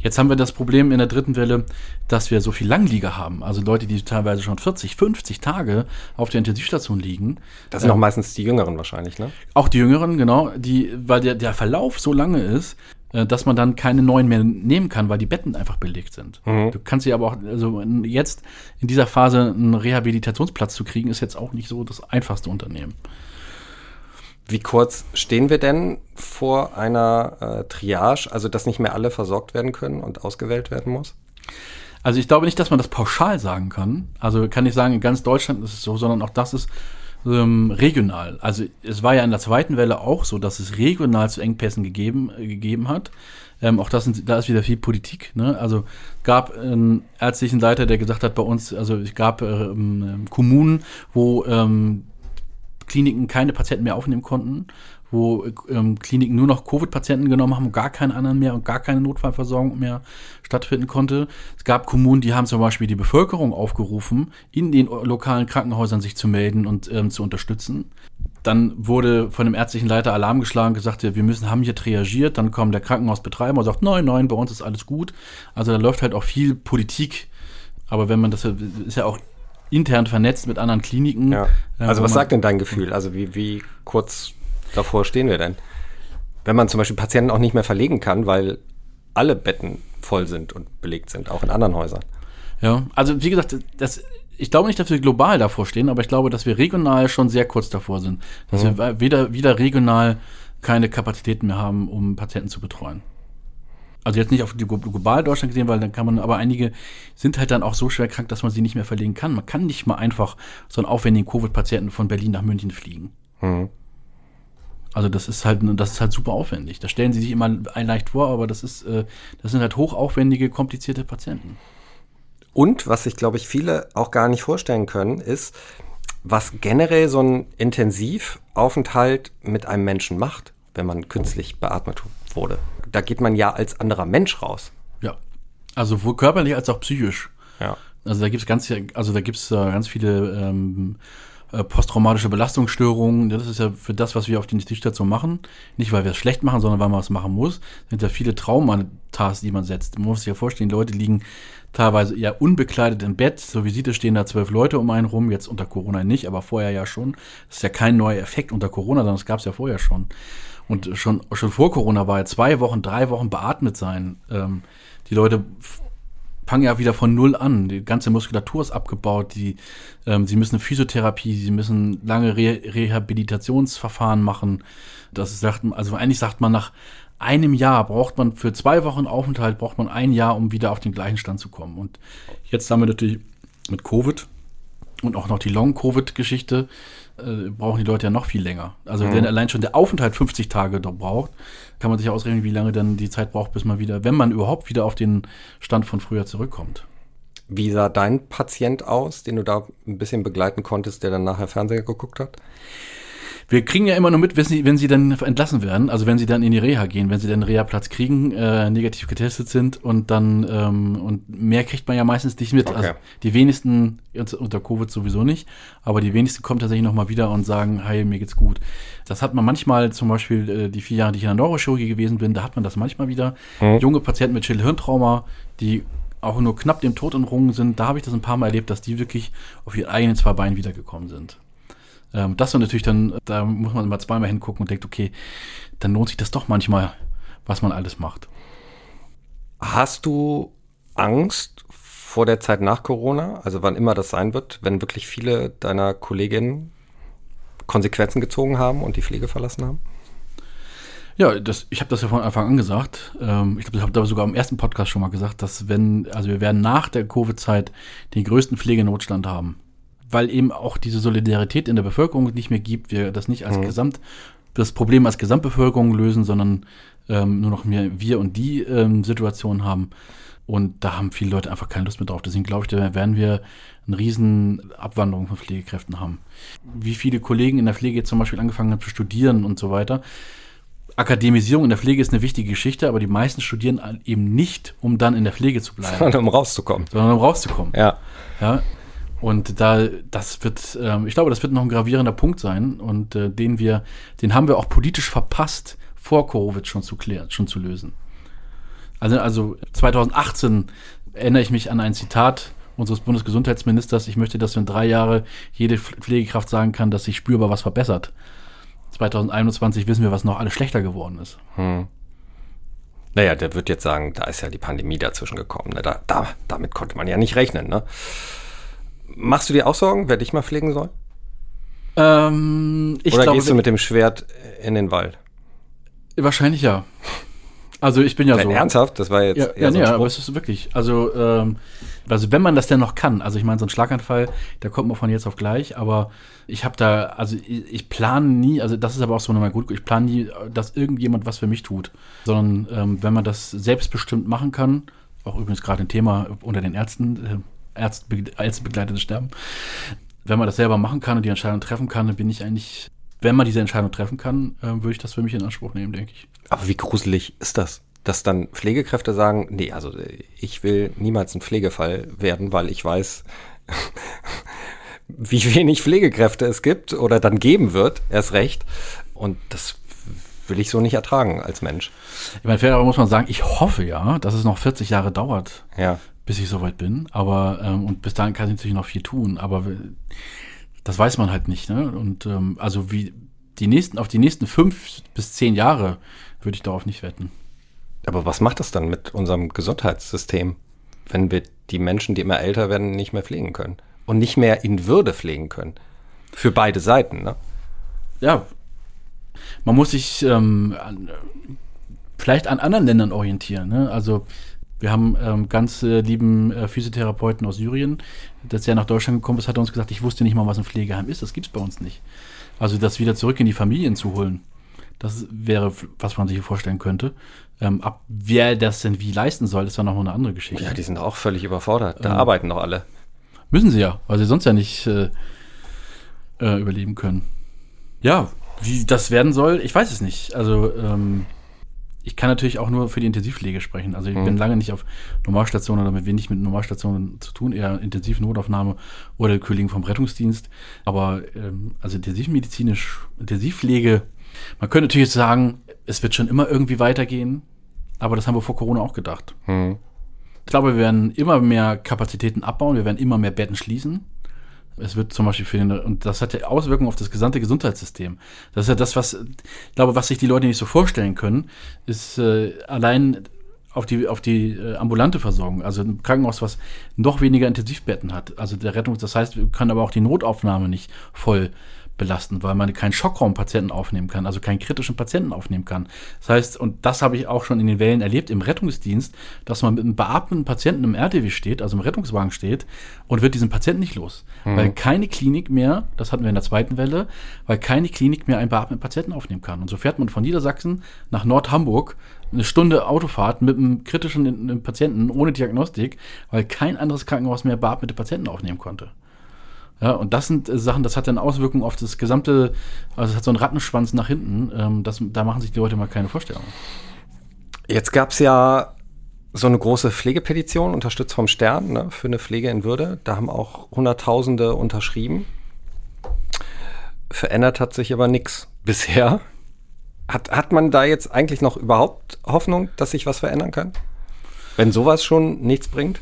Jetzt haben wir das Problem in der dritten Welle, dass wir so viel Langlieger haben. Also Leute, die teilweise schon 40, 50 Tage auf der Intensivstation liegen. Das sind äh, auch meistens die Jüngeren wahrscheinlich, ne? Auch die Jüngeren, genau. Die, weil der, der Verlauf so lange ist, äh, dass man dann keine neuen mehr nehmen kann, weil die Betten einfach belegt sind. Mhm. Du kannst sie aber auch, also jetzt in dieser Phase einen Rehabilitationsplatz zu kriegen, ist jetzt auch nicht so das einfachste Unternehmen. Wie kurz stehen wir denn vor einer äh, Triage, also dass nicht mehr alle versorgt werden können und ausgewählt werden muss? Also ich glaube nicht, dass man das pauschal sagen kann. Also kann ich sagen, in ganz Deutschland ist es so, sondern auch das ist ähm, regional. Also es war ja in der zweiten Welle auch so, dass es regional zu Engpässen gegeben, äh, gegeben hat. Ähm, auch das sind, da ist wieder viel Politik. Ne? Also gab einen ärztlichen Leiter, der gesagt hat, bei uns, also es gab ähm, Kommunen, wo ähm, Kliniken keine Patienten mehr aufnehmen konnten, wo ähm, Kliniken nur noch Covid-Patienten genommen haben und gar keinen anderen mehr und gar keine Notfallversorgung mehr stattfinden konnte. Es gab Kommunen, die haben zum Beispiel die Bevölkerung aufgerufen, in den lokalen Krankenhäusern sich zu melden und ähm, zu unterstützen. Dann wurde von dem ärztlichen Leiter Alarm geschlagen, gesagt, wir müssen, haben hier triagiert. Dann kommt der Krankenhausbetreiber und sagt, nein, nein, bei uns ist alles gut. Also da läuft halt auch viel Politik. Aber wenn man das ist ja auch intern vernetzt mit anderen Kliniken. Ja. Äh, also was sagt denn dein Gefühl? Also wie, wie kurz davor stehen wir denn? Wenn man zum Beispiel Patienten auch nicht mehr verlegen kann, weil alle Betten voll sind und belegt sind, auch in anderen Häusern. Ja, also wie gesagt, das, ich glaube nicht, dass wir global davor stehen, aber ich glaube, dass wir regional schon sehr kurz davor sind. Dass mhm. wir wieder, wieder regional keine Kapazitäten mehr haben, um Patienten zu betreuen. Also jetzt nicht auf die global Deutschland gesehen, weil dann kann man, aber einige sind halt dann auch so schwer krank, dass man sie nicht mehr verlegen kann. Man kann nicht mal einfach so einen aufwendigen Covid-Patienten von Berlin nach München fliegen. Mhm. Also das ist halt, das ist halt super aufwendig. Da stellen sie sich immer leicht vor, aber das ist, äh, das sind halt hochaufwendige, komplizierte Patienten. Und was sich, glaube ich, viele auch gar nicht vorstellen können, ist, was generell so ein Intensivaufenthalt mit einem Menschen macht, wenn man künstlich beatmet wurde. Da geht man ja als anderer Mensch raus. Ja. Also sowohl körperlich als auch psychisch. Ja. Also da gibt's ganz, also da gibt's äh, ganz viele ähm, äh, posttraumatische Belastungsstörungen. Das ist ja für das, was wir auf der Intensivstation machen. Nicht, weil wir es schlecht machen, sondern weil man es machen muss. Das sind ja viele Traumatas, die man setzt. Man muss sich ja vorstellen, die Leute liegen teilweise ja unbekleidet im Bett. So wie sieht es, stehen da zwölf Leute um einen rum. Jetzt unter Corona nicht, aber vorher ja schon. Das ist ja kein neuer Effekt unter Corona, sondern das gab es ja vorher schon. Und schon, schon vor Corona war ja zwei Wochen, drei Wochen beatmet sein. Ähm, die Leute fangen ja wieder von Null an. Die ganze Muskulatur ist abgebaut. Die, ähm, sie müssen Physiotherapie, sie müssen lange Re Rehabilitationsverfahren machen. Das sagt, also eigentlich sagt man nach einem Jahr braucht man für zwei Wochen Aufenthalt braucht man ein Jahr, um wieder auf den gleichen Stand zu kommen. Und jetzt haben wir natürlich mit Covid und auch noch die Long-Covid-Geschichte, äh, brauchen die Leute ja noch viel länger. Also mhm. wenn allein schon der Aufenthalt 50 Tage braucht, kann man sich ausrechnen, wie lange dann die Zeit braucht, bis man wieder, wenn man überhaupt wieder auf den Stand von früher zurückkommt. Wie sah dein Patient aus, den du da ein bisschen begleiten konntest, der dann nachher Fernseher geguckt hat? Wir kriegen ja immer nur mit, wenn sie, wenn sie dann entlassen werden, also wenn sie dann in die Reha gehen, wenn sie dann Reha-Platz kriegen, äh, negativ getestet sind und dann ähm, und mehr kriegt man ja meistens nicht mit. Okay. Also die wenigsten unter Covid sowieso nicht, aber die wenigsten kommen tatsächlich nochmal wieder und sagen, hey, mir geht's gut. Das hat man manchmal, zum Beispiel äh, die vier Jahre, die ich in der Neurochirurgie gewesen bin, da hat man das manchmal wieder. Mhm. Junge Patienten mit Schädelhirntrauma, die auch nur knapp dem Tod entrungen sind, da habe ich das ein paar Mal erlebt, dass die wirklich auf ihren eigenen zwei Beinen wiedergekommen sind. Ähm, das war natürlich dann, da muss man immer zweimal hingucken und denkt, okay, dann lohnt sich das doch manchmal, was man alles macht. Hast du Angst vor der Zeit nach Corona, also wann immer das sein wird, wenn wirklich viele deiner Kolleginnen Konsequenzen gezogen haben und die Pflege verlassen haben? Ja, das, ich habe das ja von Anfang an gesagt. Ähm, ich glaube, ich habe da sogar im ersten Podcast schon mal gesagt, dass wenn, also wir werden nach der Covid-Zeit den größten Pflegenotstand haben weil eben auch diese Solidarität in der Bevölkerung nicht mehr gibt, wir das nicht als mhm. Gesamt, das Problem als Gesamtbevölkerung lösen, sondern ähm, nur noch mehr wir und die ähm, Situation haben. Und da haben viele Leute einfach keine Lust mehr drauf. Deswegen glaube ich, da werden wir eine riesen Abwanderung von Pflegekräften haben. Wie viele Kollegen in der Pflege zum Beispiel angefangen haben zu studieren und so weiter. Akademisierung in der Pflege ist eine wichtige Geschichte, aber die meisten studieren eben nicht, um dann in der Pflege zu bleiben. Sondern um rauszukommen. Sondern um rauszukommen. Ja. Ja. Und da, das wird, ähm, ich glaube, das wird noch ein gravierender Punkt sein und äh, den wir, den haben wir auch politisch verpasst, vor Covid schon zu klären, schon zu lösen. Also, also 2018 erinnere ich mich an ein Zitat unseres Bundesgesundheitsministers. Ich möchte, dass in drei Jahre jede Pflegekraft sagen kann, dass sich spürbar was verbessert. 2021 wissen wir, was noch alles schlechter geworden ist. Hm. Naja, der wird jetzt sagen, da ist ja die Pandemie dazwischen gekommen. Ne? Da, da, damit konnte man ja nicht rechnen. Ne? Machst du dir auch Sorgen, wer dich mal pflegen soll? Ähm, ich Oder glaube, gehst du mit dem Schwert in den Wald? Wahrscheinlich ja. Also ich bin ja Nein, so. Ernsthaft? Das war jetzt ja, ja, so nee, aber es ist wirklich. Also, ähm, also wenn man das denn noch kann, also ich meine, so ein Schlaganfall, der kommt man von jetzt auf gleich, aber ich habe da, also ich, ich plane nie, also das ist aber auch so nochmal gut, ich plane nie, dass irgendjemand was für mich tut, sondern ähm, wenn man das selbstbestimmt machen kann, auch übrigens gerade ein Thema unter den Ärzten, äh, Ärztebegleitetes Sterben. Wenn man das selber machen kann und die Entscheidung treffen kann, dann bin ich eigentlich, wenn man diese Entscheidung treffen kann, äh, würde ich das für mich in Anspruch nehmen, denke ich. Aber wie gruselig ist das? Dass dann Pflegekräfte sagen, nee, also ich will niemals ein Pflegefall werden, weil ich weiß, wie wenig Pflegekräfte es gibt oder dann geben wird, erst recht. Und das will ich so nicht ertragen als Mensch. Ich meine, fairerweise muss man sagen, ich hoffe ja, dass es noch 40 Jahre dauert. Ja bis ich soweit bin. Aber ähm, und bis dahin kann ich natürlich noch viel tun. Aber das weiß man halt nicht. Ne? Und ähm, also wie die nächsten auf die nächsten fünf bis zehn Jahre würde ich darauf nicht wetten. Aber was macht das dann mit unserem Gesundheitssystem, wenn wir die Menschen, die immer älter werden, nicht mehr pflegen können und nicht mehr in Würde pflegen können? Für beide Seiten, ne? Ja. man muss sich ähm, an, vielleicht an anderen Ländern orientieren. Ne? Also wir haben ähm, ganz äh, lieben äh, Physiotherapeuten aus Syrien, dass der nach Deutschland gekommen ist, hat er uns gesagt, ich wusste nicht mal, was ein Pflegeheim ist. Das gibt es bei uns nicht. Also das wieder zurück in die Familien zu holen, das wäre, was man sich hier vorstellen könnte. Ähm, ab wer das denn wie leisten soll, ist dann noch eine andere Geschichte. Ja, die sind auch völlig überfordert. Da ähm, arbeiten noch alle. Müssen sie ja, weil sie sonst ja nicht äh, äh, überleben können. Ja, wie das werden soll, ich weiß es nicht. Also ähm, ich kann natürlich auch nur für die Intensivpflege sprechen. Also ich mhm. bin lange nicht auf Normalstationen oder mit wenig mit Normalstationen zu tun, eher Intensivnotaufnahme oder Kollegen vom Rettungsdienst. Aber ähm, also intensivmedizinisch, Intensivpflege, man könnte natürlich sagen, es wird schon immer irgendwie weitergehen, aber das haben wir vor Corona auch gedacht. Mhm. Ich glaube, wir werden immer mehr Kapazitäten abbauen, wir werden immer mehr Betten schließen. Es wird zum Beispiel für den, und das hat ja Auswirkungen auf das gesamte Gesundheitssystem. Das ist ja das, was, ich glaube, was sich die Leute nicht so vorstellen können, ist äh, allein auf die, auf die äh, ambulante Versorgung, also ein Krankenhaus, was noch weniger Intensivbetten hat. Also der Rettung, das heißt, wir können aber auch die Notaufnahme nicht voll belasten, weil man keinen Schockraumpatienten aufnehmen kann, also keinen kritischen Patienten aufnehmen kann. Das heißt, und das habe ich auch schon in den Wellen erlebt im Rettungsdienst, dass man mit einem beatmeten Patienten im RTW steht, also im Rettungswagen steht und wird diesen Patienten nicht los. Mhm. Weil keine Klinik mehr, das hatten wir in der zweiten Welle, weil keine Klinik mehr einen beatmeten Patienten aufnehmen kann. Und so fährt man von Niedersachsen nach Nordhamburg eine Stunde Autofahrt mit einem kritischen Patienten ohne Diagnostik, weil kein anderes Krankenhaus mehr beatmete Patienten aufnehmen konnte. Ja, und das sind äh, Sachen, das hat dann Auswirkungen auf das gesamte, also es hat so einen Rattenschwanz nach hinten. Ähm, das, da machen sich die Leute mal keine Vorstellung. Jetzt gab es ja so eine große Pflegepetition, unterstützt vom Stern, ne, für eine Pflege in Würde. Da haben auch Hunderttausende unterschrieben. Verändert hat sich aber nichts bisher. Hat, hat man da jetzt eigentlich noch überhaupt Hoffnung, dass sich was verändern kann? Wenn sowas schon nichts bringt?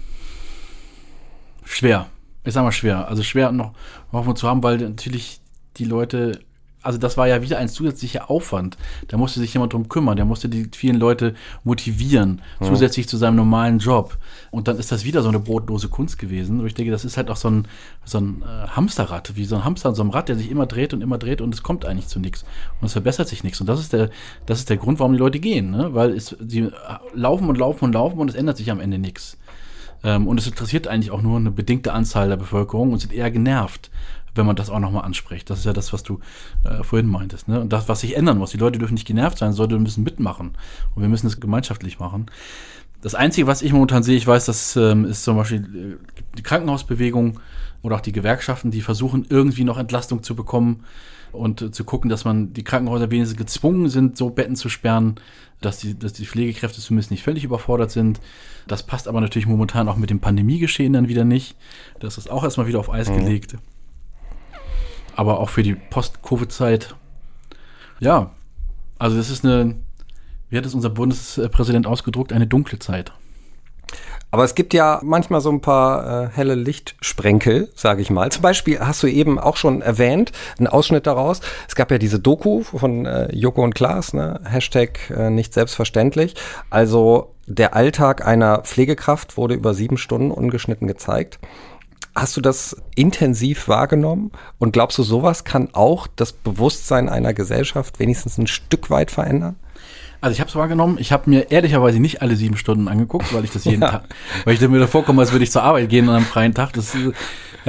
Schwer ich sag mal schwer, also schwer noch Hoffnung zu haben, weil natürlich die Leute, also das war ja wieder ein zusätzlicher Aufwand. Da musste sich jemand drum kümmern, der musste die vielen Leute motivieren, mhm. zusätzlich zu seinem normalen Job. Und dann ist das wieder so eine brotlose Kunst gewesen. Und ich denke, das ist halt auch so ein, so ein äh, Hamsterrad, wie so ein Hamster, so ein Rad, der sich immer dreht und immer dreht und es kommt eigentlich zu nichts. Und es verbessert sich nichts. Und das ist der, das ist der Grund, warum die Leute gehen, ne? weil es, sie laufen und laufen und laufen und es ändert sich am Ende nichts. Ähm, und es interessiert eigentlich auch nur eine bedingte Anzahl der Bevölkerung und sind eher genervt, wenn man das auch nochmal anspricht. Das ist ja das, was du äh, vorhin meintest. Ne? Und das, was sich ändern muss. Die Leute dürfen nicht genervt sein, sondern müssen mitmachen. Und wir müssen es gemeinschaftlich machen. Das Einzige, was ich momentan sehe, ich weiß, das ähm, ist zum Beispiel äh, die Krankenhausbewegung oder auch die Gewerkschaften, die versuchen, irgendwie noch Entlastung zu bekommen und zu gucken, dass man die Krankenhäuser wenigstens gezwungen sind, so Betten zu sperren, dass die, dass die Pflegekräfte zumindest nicht völlig überfordert sind. Das passt aber natürlich momentan auch mit dem Pandemiegeschehen dann wieder nicht. Das ist auch erstmal wieder auf Eis mhm. gelegt. Aber auch für die Post-Covid-Zeit. Ja, also das ist eine, wie hat es unser Bundespräsident ausgedruckt, eine dunkle Zeit. Aber es gibt ja manchmal so ein paar äh, helle Lichtsprenkel, sage ich mal. Zum Beispiel hast du eben auch schon erwähnt, einen Ausschnitt daraus. Es gab ja diese Doku von äh, Joko und Klaas, ne? Hashtag äh, nicht selbstverständlich. Also der Alltag einer Pflegekraft wurde über sieben Stunden ungeschnitten gezeigt. Hast du das intensiv wahrgenommen? Und glaubst du, sowas kann auch das Bewusstsein einer Gesellschaft wenigstens ein Stück weit verändern? Also ich habe es wahrgenommen. Ich habe mir ehrlicherweise nicht alle sieben Stunden angeguckt, weil ich das jeden ja. Tag, weil ich mir davor komme, als würde ich zur Arbeit gehen an einem freien Tag. Das, äh,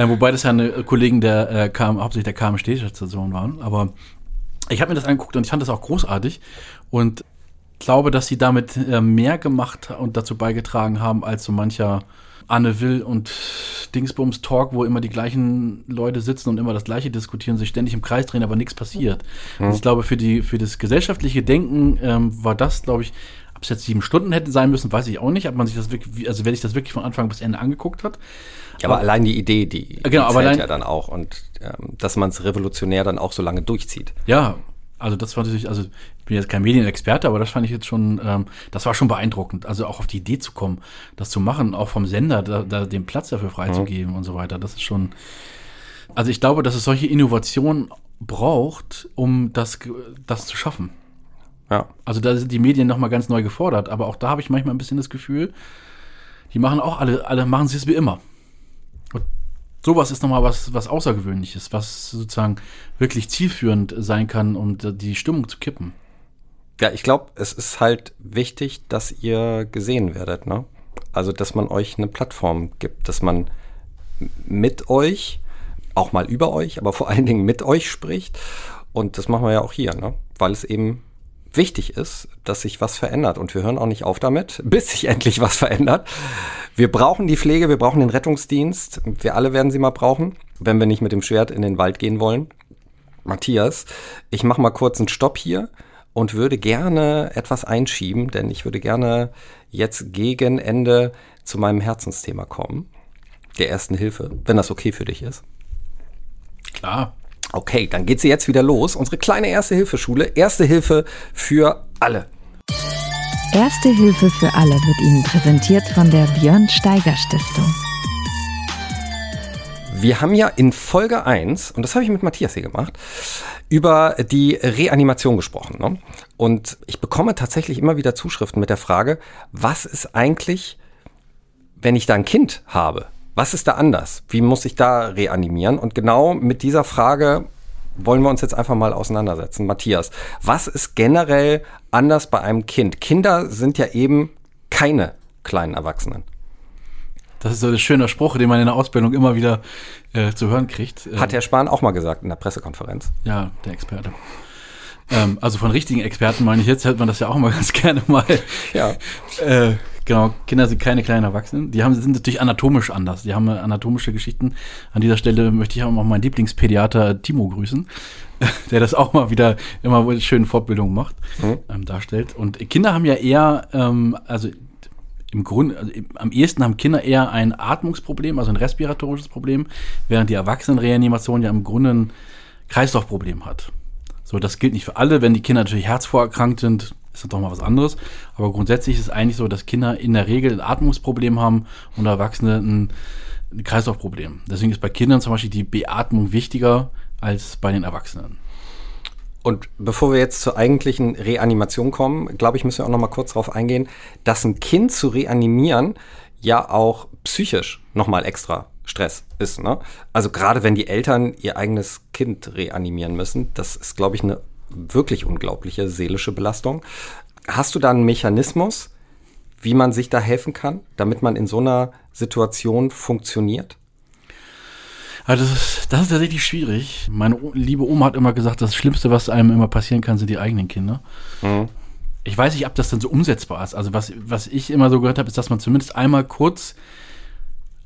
wobei das ja eine Kollegen der äh, KM, hauptsächlich der KMST-Station waren. Aber ich habe mir das angeguckt und ich fand das auch großartig und glaube, dass sie damit äh, mehr gemacht und dazu beigetragen haben, als so mancher Anne Will und Dingsbums Talk, wo immer die gleichen Leute sitzen und immer das Gleiche diskutieren, sich ständig im Kreis drehen, aber nichts passiert. Mhm. Also ich glaube, für, die, für das gesellschaftliche Denken ähm, war das, glaube ich, ob es jetzt sieben Stunden hätte sein müssen, weiß ich auch nicht, ob man sich das wirklich, also wer sich das wirklich von Anfang bis Ende angeguckt hat. Ja, aber, aber allein die Idee, die, genau, die aber allein, ja dann auch und ähm, dass man es revolutionär dann auch so lange durchzieht. Ja, also das war natürlich, also ich bin jetzt kein Medienexperte, aber das fand ich jetzt schon, ähm, das war schon beeindruckend. Also auch auf die Idee zu kommen, das zu machen, auch vom Sender, da, da den Platz dafür freizugeben mhm. und so weiter. Das ist schon, also ich glaube, dass es solche Innovationen braucht, um das, das zu schaffen. Ja. Also da sind die Medien nochmal ganz neu gefordert, aber auch da habe ich manchmal ein bisschen das Gefühl, die machen auch alle, alle machen sie es wie immer. Und sowas ist nochmal was, was Außergewöhnliches, was sozusagen wirklich zielführend sein kann, um die Stimmung zu kippen. Ja, ich glaube, es ist halt wichtig, dass ihr gesehen werdet, ne? Also, dass man euch eine Plattform gibt, dass man mit euch, auch mal über euch, aber vor allen Dingen mit euch spricht. Und das machen wir ja auch hier, ne? Weil es eben wichtig ist, dass sich was verändert. Und wir hören auch nicht auf damit, bis sich endlich was verändert. Wir brauchen die Pflege, wir brauchen den Rettungsdienst. Wir alle werden sie mal brauchen, wenn wir nicht mit dem Schwert in den Wald gehen wollen. Matthias, ich mache mal kurz einen Stopp hier und würde gerne etwas einschieben, denn ich würde gerne jetzt gegen Ende zu meinem Herzensthema kommen, der ersten Hilfe, wenn das okay für dich ist. Klar. Okay, dann geht sie jetzt wieder los. Unsere kleine Erste-Hilfe-Schule. Erste Hilfe für alle. Erste Hilfe für alle wird Ihnen präsentiert von der Björn Steiger Stiftung. Wir haben ja in Folge 1, und das habe ich mit Matthias hier gemacht, über die Reanimation gesprochen. Ne? Und ich bekomme tatsächlich immer wieder Zuschriften mit der Frage, was ist eigentlich, wenn ich da ein Kind habe? Was ist da anders? Wie muss ich da reanimieren? Und genau mit dieser Frage wollen wir uns jetzt einfach mal auseinandersetzen. Matthias, was ist generell anders bei einem Kind? Kinder sind ja eben keine kleinen Erwachsenen. Das ist so ein schöner Spruch, den man in der Ausbildung immer wieder äh, zu hören kriegt. Hat Herr Spahn auch mal gesagt in der Pressekonferenz. Ja, der Experte. Ähm, also von richtigen Experten meine ich jetzt, hört man das ja auch mal ganz gerne mal. Ja. Äh, genau, Kinder sind keine kleinen Erwachsenen. Die haben, sind natürlich anatomisch anders. Die haben anatomische Geschichten. An dieser Stelle möchte ich auch mal meinen Lieblingspädiater Timo grüßen, der das auch mal wieder immer schön Fortbildung macht, mhm. ähm, darstellt. Und Kinder haben ja eher, ähm, also im Grunde, also am ehesten haben Kinder eher ein Atmungsproblem, also ein respiratorisches Problem, während die Erwachsenenreanimation ja im Grunde ein Kreislaufproblem hat. So, das gilt nicht für alle. Wenn die Kinder natürlich herzvorerkrankt sind, ist das doch mal was anderes. Aber grundsätzlich ist es eigentlich so, dass Kinder in der Regel ein Atmungsproblem haben und Erwachsene ein, ein Kreislaufproblem. Deswegen ist bei Kindern zum Beispiel die Beatmung wichtiger als bei den Erwachsenen. Und bevor wir jetzt zur eigentlichen Reanimation kommen, glaube ich, müssen wir auch noch mal kurz darauf eingehen, dass ein Kind zu reanimieren ja auch psychisch noch mal extra Stress ist. Ne? Also gerade wenn die Eltern ihr eigenes Kind reanimieren müssen, das ist, glaube ich, eine wirklich unglaubliche seelische Belastung. Hast du da einen Mechanismus, wie man sich da helfen kann, damit man in so einer Situation funktioniert? Also das, ist, das ist tatsächlich schwierig. Meine liebe Oma hat immer gesagt, das Schlimmste, was einem immer passieren kann, sind die eigenen Kinder. Mhm. Ich weiß nicht, ob das dann so umsetzbar ist. Also was, was ich immer so gehört habe, ist, dass man zumindest einmal kurz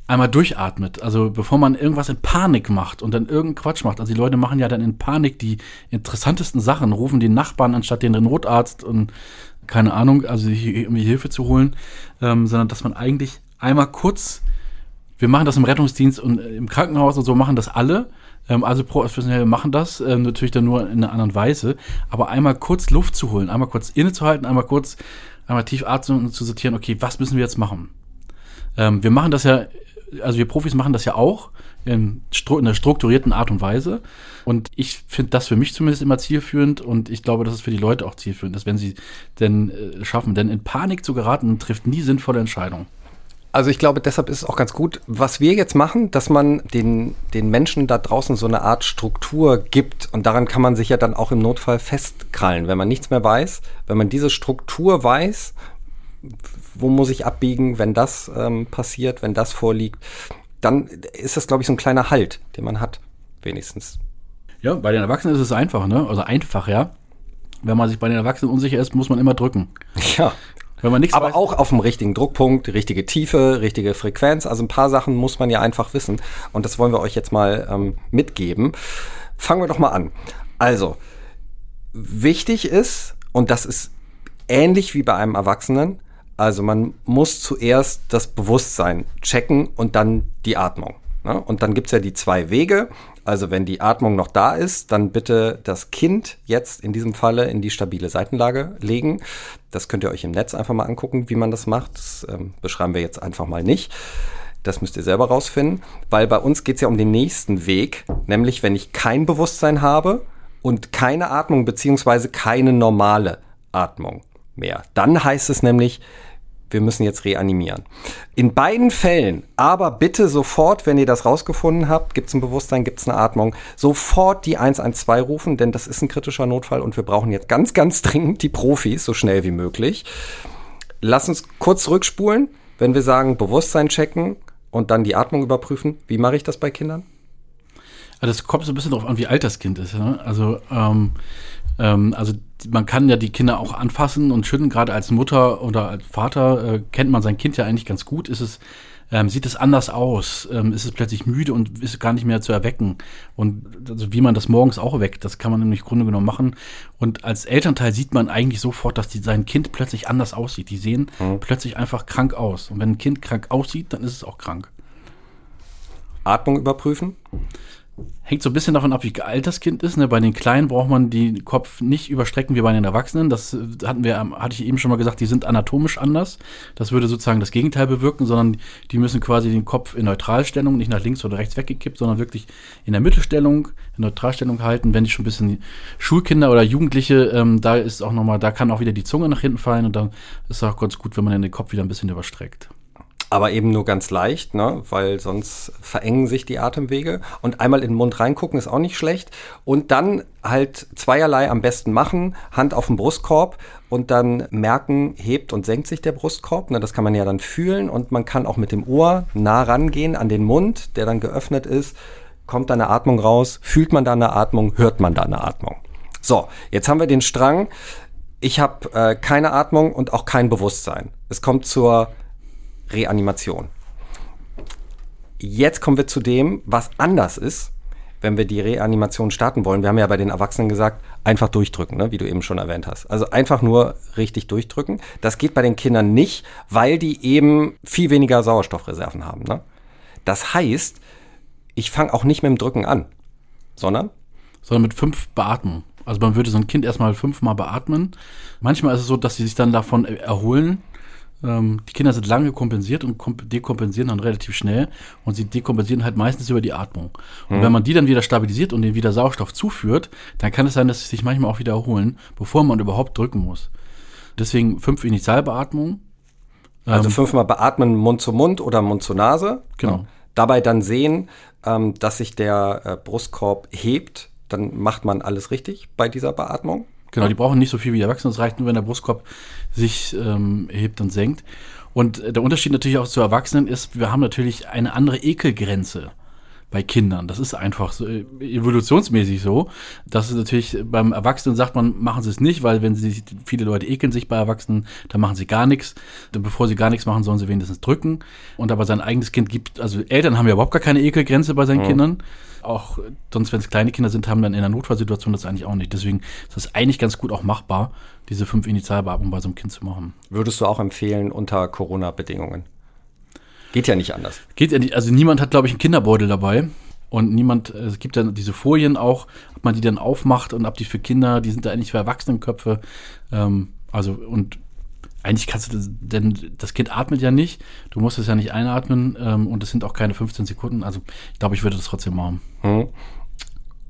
einmal durchatmet. Also bevor man irgendwas in Panik macht und dann irgendeinen Quatsch macht. Also die Leute machen ja dann in Panik die interessantesten Sachen, rufen den Nachbarn anstatt den Notarzt und keine Ahnung, also irgendwie Hilfe zu holen, ähm, sondern dass man eigentlich einmal kurz wir machen das im Rettungsdienst und äh, im Krankenhaus und so machen das alle. Ähm, also Professionelle machen das, ähm, natürlich dann nur in einer anderen Weise. Aber einmal kurz Luft zu holen, einmal kurz innezuhalten, einmal kurz, einmal tief atmen und zu sortieren, okay, was müssen wir jetzt machen? Ähm, wir machen das ja, also wir Profis machen das ja auch in, in einer strukturierten Art und Weise. Und ich finde das für mich zumindest immer zielführend und ich glaube, dass es für die Leute auch zielführend ist, wenn sie denn äh, schaffen. Denn in Panik zu geraten, trifft nie sinnvolle Entscheidungen. Also ich glaube, deshalb ist es auch ganz gut, was wir jetzt machen, dass man den, den Menschen da draußen so eine Art Struktur gibt. Und daran kann man sich ja dann auch im Notfall festkrallen. Wenn man nichts mehr weiß, wenn man diese Struktur weiß, wo muss ich abbiegen, wenn das ähm, passiert, wenn das vorliegt, dann ist das, glaube ich, so ein kleiner Halt, den man hat, wenigstens. Ja, bei den Erwachsenen ist es einfach, ne? Also einfach, ja. Wenn man sich bei den Erwachsenen unsicher ist, muss man immer drücken. Ja. Wenn man nichts Aber weiß, auch auf dem richtigen Druckpunkt, richtige Tiefe, richtige Frequenz. Also ein paar Sachen muss man ja einfach wissen. Und das wollen wir euch jetzt mal ähm, mitgeben. Fangen wir doch mal an. Also, wichtig ist, und das ist ähnlich wie bei einem Erwachsenen, also man muss zuerst das Bewusstsein checken und dann die Atmung. Ne? Und dann gibt's ja die zwei Wege. Also wenn die Atmung noch da ist, dann bitte das Kind jetzt in diesem Falle in die stabile Seitenlage legen. Das könnt ihr euch im Netz einfach mal angucken, wie man das macht. Das ähm, beschreiben wir jetzt einfach mal nicht. Das müsst ihr selber rausfinden, weil bei uns geht's ja um den nächsten Weg, nämlich wenn ich kein Bewusstsein habe und keine Atmung beziehungsweise keine normale Atmung mehr. Dann heißt es nämlich, wir müssen jetzt reanimieren. In beiden Fällen, aber bitte sofort, wenn ihr das rausgefunden habt, gibt es ein Bewusstsein, gibt es eine Atmung, sofort die 112 rufen, denn das ist ein kritischer Notfall und wir brauchen jetzt ganz, ganz dringend die Profis, so schnell wie möglich. Lass uns kurz zurückspulen, wenn wir sagen, Bewusstsein checken und dann die Atmung überprüfen. Wie mache ich das bei Kindern? Also das kommt so ein bisschen darauf an, wie alt das Kind ist. Ne? Also, ähm, ähm, also man kann ja die Kinder auch anfassen und schütteln. Gerade als Mutter oder als Vater äh, kennt man sein Kind ja eigentlich ganz gut. Ist es ähm, sieht es anders aus, ähm, ist es plötzlich müde und ist gar nicht mehr zu erwecken. Und also wie man das morgens auch weckt, das kann man nämlich Grunde genommen machen. Und als Elternteil sieht man eigentlich sofort, dass die, sein Kind plötzlich anders aussieht. Die sehen mhm. plötzlich einfach krank aus. Und wenn ein Kind krank aussieht, dann ist es auch krank. Atmung überprüfen? Hängt so ein bisschen davon ab, wie alt das Kind ist. Ne? Bei den Kleinen braucht man den Kopf nicht überstrecken wie bei den Erwachsenen. Das äh, hatten wir, hatte ich eben schon mal gesagt, die sind anatomisch anders. Das würde sozusagen das Gegenteil bewirken, sondern die müssen quasi den Kopf in Neutralstellung, nicht nach links oder rechts weggekippt, sondern wirklich in der Mittelstellung, in Neutralstellung halten. Wenn die schon ein bisschen Schulkinder oder Jugendliche, ähm, da ist auch nochmal, da kann auch wieder die Zunge nach hinten fallen und dann ist es auch ganz gut, wenn man den Kopf wieder ein bisschen überstreckt aber eben nur ganz leicht, ne? weil sonst verengen sich die Atemwege. Und einmal in den Mund reingucken ist auch nicht schlecht. Und dann halt zweierlei am besten machen. Hand auf den Brustkorb und dann merken, hebt und senkt sich der Brustkorb. Ne? Das kann man ja dann fühlen. Und man kann auch mit dem Ohr nah rangehen an den Mund, der dann geöffnet ist. Kommt da eine Atmung raus? Fühlt man da eine Atmung? Hört man da eine Atmung? So, jetzt haben wir den Strang. Ich habe äh, keine Atmung und auch kein Bewusstsein. Es kommt zur Reanimation. Jetzt kommen wir zu dem, was anders ist, wenn wir die Reanimation starten wollen. Wir haben ja bei den Erwachsenen gesagt, einfach durchdrücken, ne, wie du eben schon erwähnt hast. Also einfach nur richtig durchdrücken. Das geht bei den Kindern nicht, weil die eben viel weniger Sauerstoffreserven haben. Ne? Das heißt, ich fange auch nicht mit dem Drücken an, sondern? Sondern mit fünf Beatmungen. Also man würde so ein Kind erstmal fünfmal beatmen. Manchmal ist es so, dass sie sich dann davon erholen ähm, die Kinder sind lange kompensiert und dekompensieren dann relativ schnell und sie dekompensieren halt meistens über die Atmung. Und mhm. wenn man die dann wieder stabilisiert und ihnen wieder Sauerstoff zuführt, dann kann es sein, dass sie sich manchmal auch wieder erholen, bevor man überhaupt drücken muss. Deswegen fünf Initialbeatmungen. Also ähm, fünfmal beatmen Mund zu Mund oder Mund zu Nase. Genau. Dabei dann sehen, ähm, dass sich der äh, Brustkorb hebt. Dann macht man alles richtig bei dieser Beatmung. Genau, die brauchen nicht so viel wie Erwachsene. Es reicht nur, wenn der Brustkorb sich ähm, hebt und senkt. Und der Unterschied natürlich auch zu Erwachsenen ist, wir haben natürlich eine andere Ekelgrenze bei Kindern. Das ist einfach so äh, evolutionsmäßig so. Das ist natürlich beim Erwachsenen sagt man, machen sie es nicht, weil wenn sie viele Leute ekeln sich bei Erwachsenen, dann machen sie gar nichts. Bevor sie gar nichts machen, sollen sie wenigstens drücken. Und aber sein eigenes Kind gibt, also Eltern haben ja überhaupt gar keine Ekelgrenze bei seinen mhm. Kindern auch, sonst wenn es kleine Kinder sind, haben dann in der Notfallsituation das eigentlich auch nicht. Deswegen ist das eigentlich ganz gut auch machbar, diese fünf Initialbeatmungen bei so einem Kind zu machen. Würdest du auch empfehlen unter Corona-Bedingungen? Geht ja nicht anders. Geht ja nicht, also niemand hat, glaube ich, einen Kinderbeutel dabei. Und niemand, es gibt dann diese Folien auch, ob man die dann aufmacht und ob die für Kinder, die sind da eigentlich für Erwachsenenköpfe. Ähm, also, und eigentlich kannst du das, denn das Kind atmet ja nicht, du musst es ja nicht einatmen ähm, und es sind auch keine 15 Sekunden. Also ich glaube, ich würde das trotzdem machen. Hm.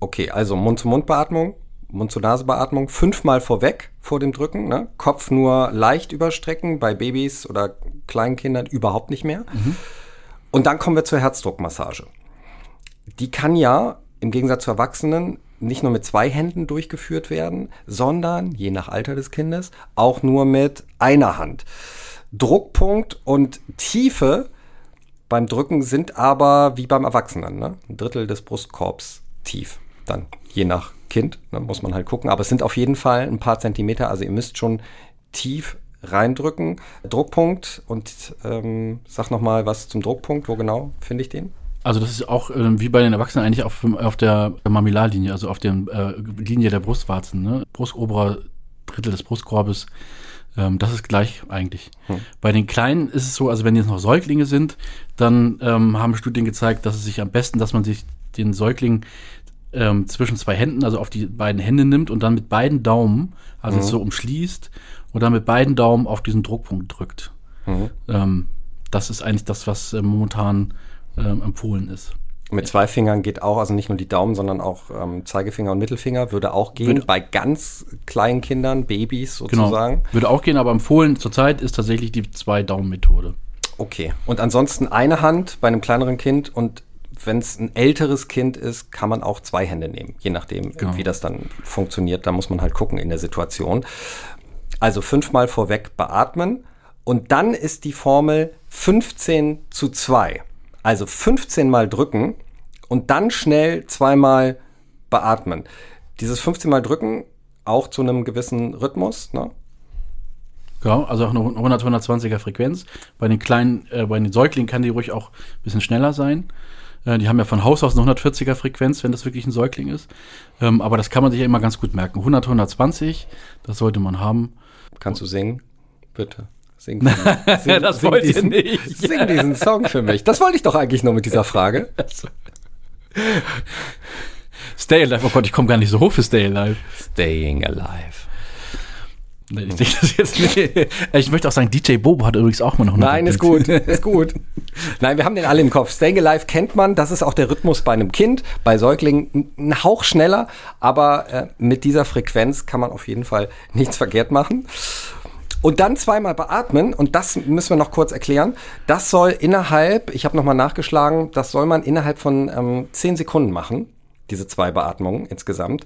Okay, also Mund-zu-Mund-Beatmung, Mund-zu-Nase-Beatmung, fünfmal vorweg vor dem Drücken, ne? Kopf nur leicht überstrecken, bei Babys oder Kleinkindern überhaupt nicht mehr. Mhm. Und dann kommen wir zur Herzdruckmassage. Die kann ja im Gegensatz zu Erwachsenen nicht nur mit zwei Händen durchgeführt werden, sondern, je nach Alter des Kindes, auch nur mit einer Hand. Druckpunkt und Tiefe beim Drücken sind aber wie beim Erwachsenen, ne? ein Drittel des Brustkorbs tief. Dann je nach Kind, ne, muss man halt gucken. Aber es sind auf jeden Fall ein paar Zentimeter, also ihr müsst schon tief reindrücken. Druckpunkt und ähm, sag nochmal was zum Druckpunkt, wo genau finde ich den? Also das ist auch äh, wie bei den Erwachsenen eigentlich auf, auf der Mamillarlinie, also auf der äh, Linie der Brustwarzen, ne? Brustoberer Drittel des Brustkorbes. Ähm, das ist gleich eigentlich. Hm. Bei den Kleinen ist es so, also wenn jetzt noch Säuglinge sind, dann ähm, haben Studien gezeigt, dass es sich am besten, dass man sich den Säugling ähm, zwischen zwei Händen, also auf die beiden Hände nimmt und dann mit beiden Daumen, also mhm. so umschließt und dann mit beiden Daumen auf diesen Druckpunkt drückt. Mhm. Ähm, das ist eigentlich das, was äh, momentan ähm, empfohlen ist. Mit zwei Fingern geht auch, also nicht nur die Daumen, sondern auch ähm, Zeigefinger und Mittelfinger würde auch gehen. Würde- bei ganz kleinen Kindern, Babys Genau. sozusagen. Würde auch gehen, aber empfohlen zurzeit ist tatsächlich die Zwei-Daumen-Methode. Okay. Und ansonsten eine Hand bei einem kleineren Kind und wenn es ein älteres Kind ist, kann man auch zwei Hände nehmen, je nachdem, Genau. wie das dann funktioniert. Da muss man halt gucken in der Situation. Also fünfmal vorweg beatmen und dann ist die Formel 15 zu 2. Also 15 mal drücken und dann schnell zweimal beatmen. Dieses 15 mal drücken auch zu einem gewissen Rhythmus, ne? Genau, also auch eine 100, 120er Frequenz. Bei den kleinen, äh, bei den Säuglingen kann die ruhig auch ein bisschen schneller sein. Äh, die haben ja von Haus aus eine 140er Frequenz, wenn das wirklich ein Säugling ist. Ähm, aber das kann man sich ja immer ganz gut merken. 100, 120, das sollte man haben. Kannst du singen? Bitte. Sing, sing, Das sing wollt ihr diesen, nicht. Sing diesen Song für mich. Das wollte ich doch eigentlich nur mit dieser Frage. Stay Alive, oh Gott, ich komme gar nicht so hoch für Stay Alive. Staying alive. Nee, ich, denke das jetzt nicht. ich möchte auch sagen, DJ Bobo hat übrigens auch mal noch eine Nein, ist gut, ist gut. Nein, wir haben den alle im Kopf. Staying Alive kennt man, das ist auch der Rhythmus bei einem Kind, bei Säuglingen ein Hauch schneller, aber äh, mit dieser Frequenz kann man auf jeden Fall nichts verkehrt machen. Und dann zweimal beatmen, und das müssen wir noch kurz erklären. Das soll innerhalb, ich habe nochmal nachgeschlagen, das soll man innerhalb von ähm, 10 Sekunden machen, diese zwei Beatmungen insgesamt.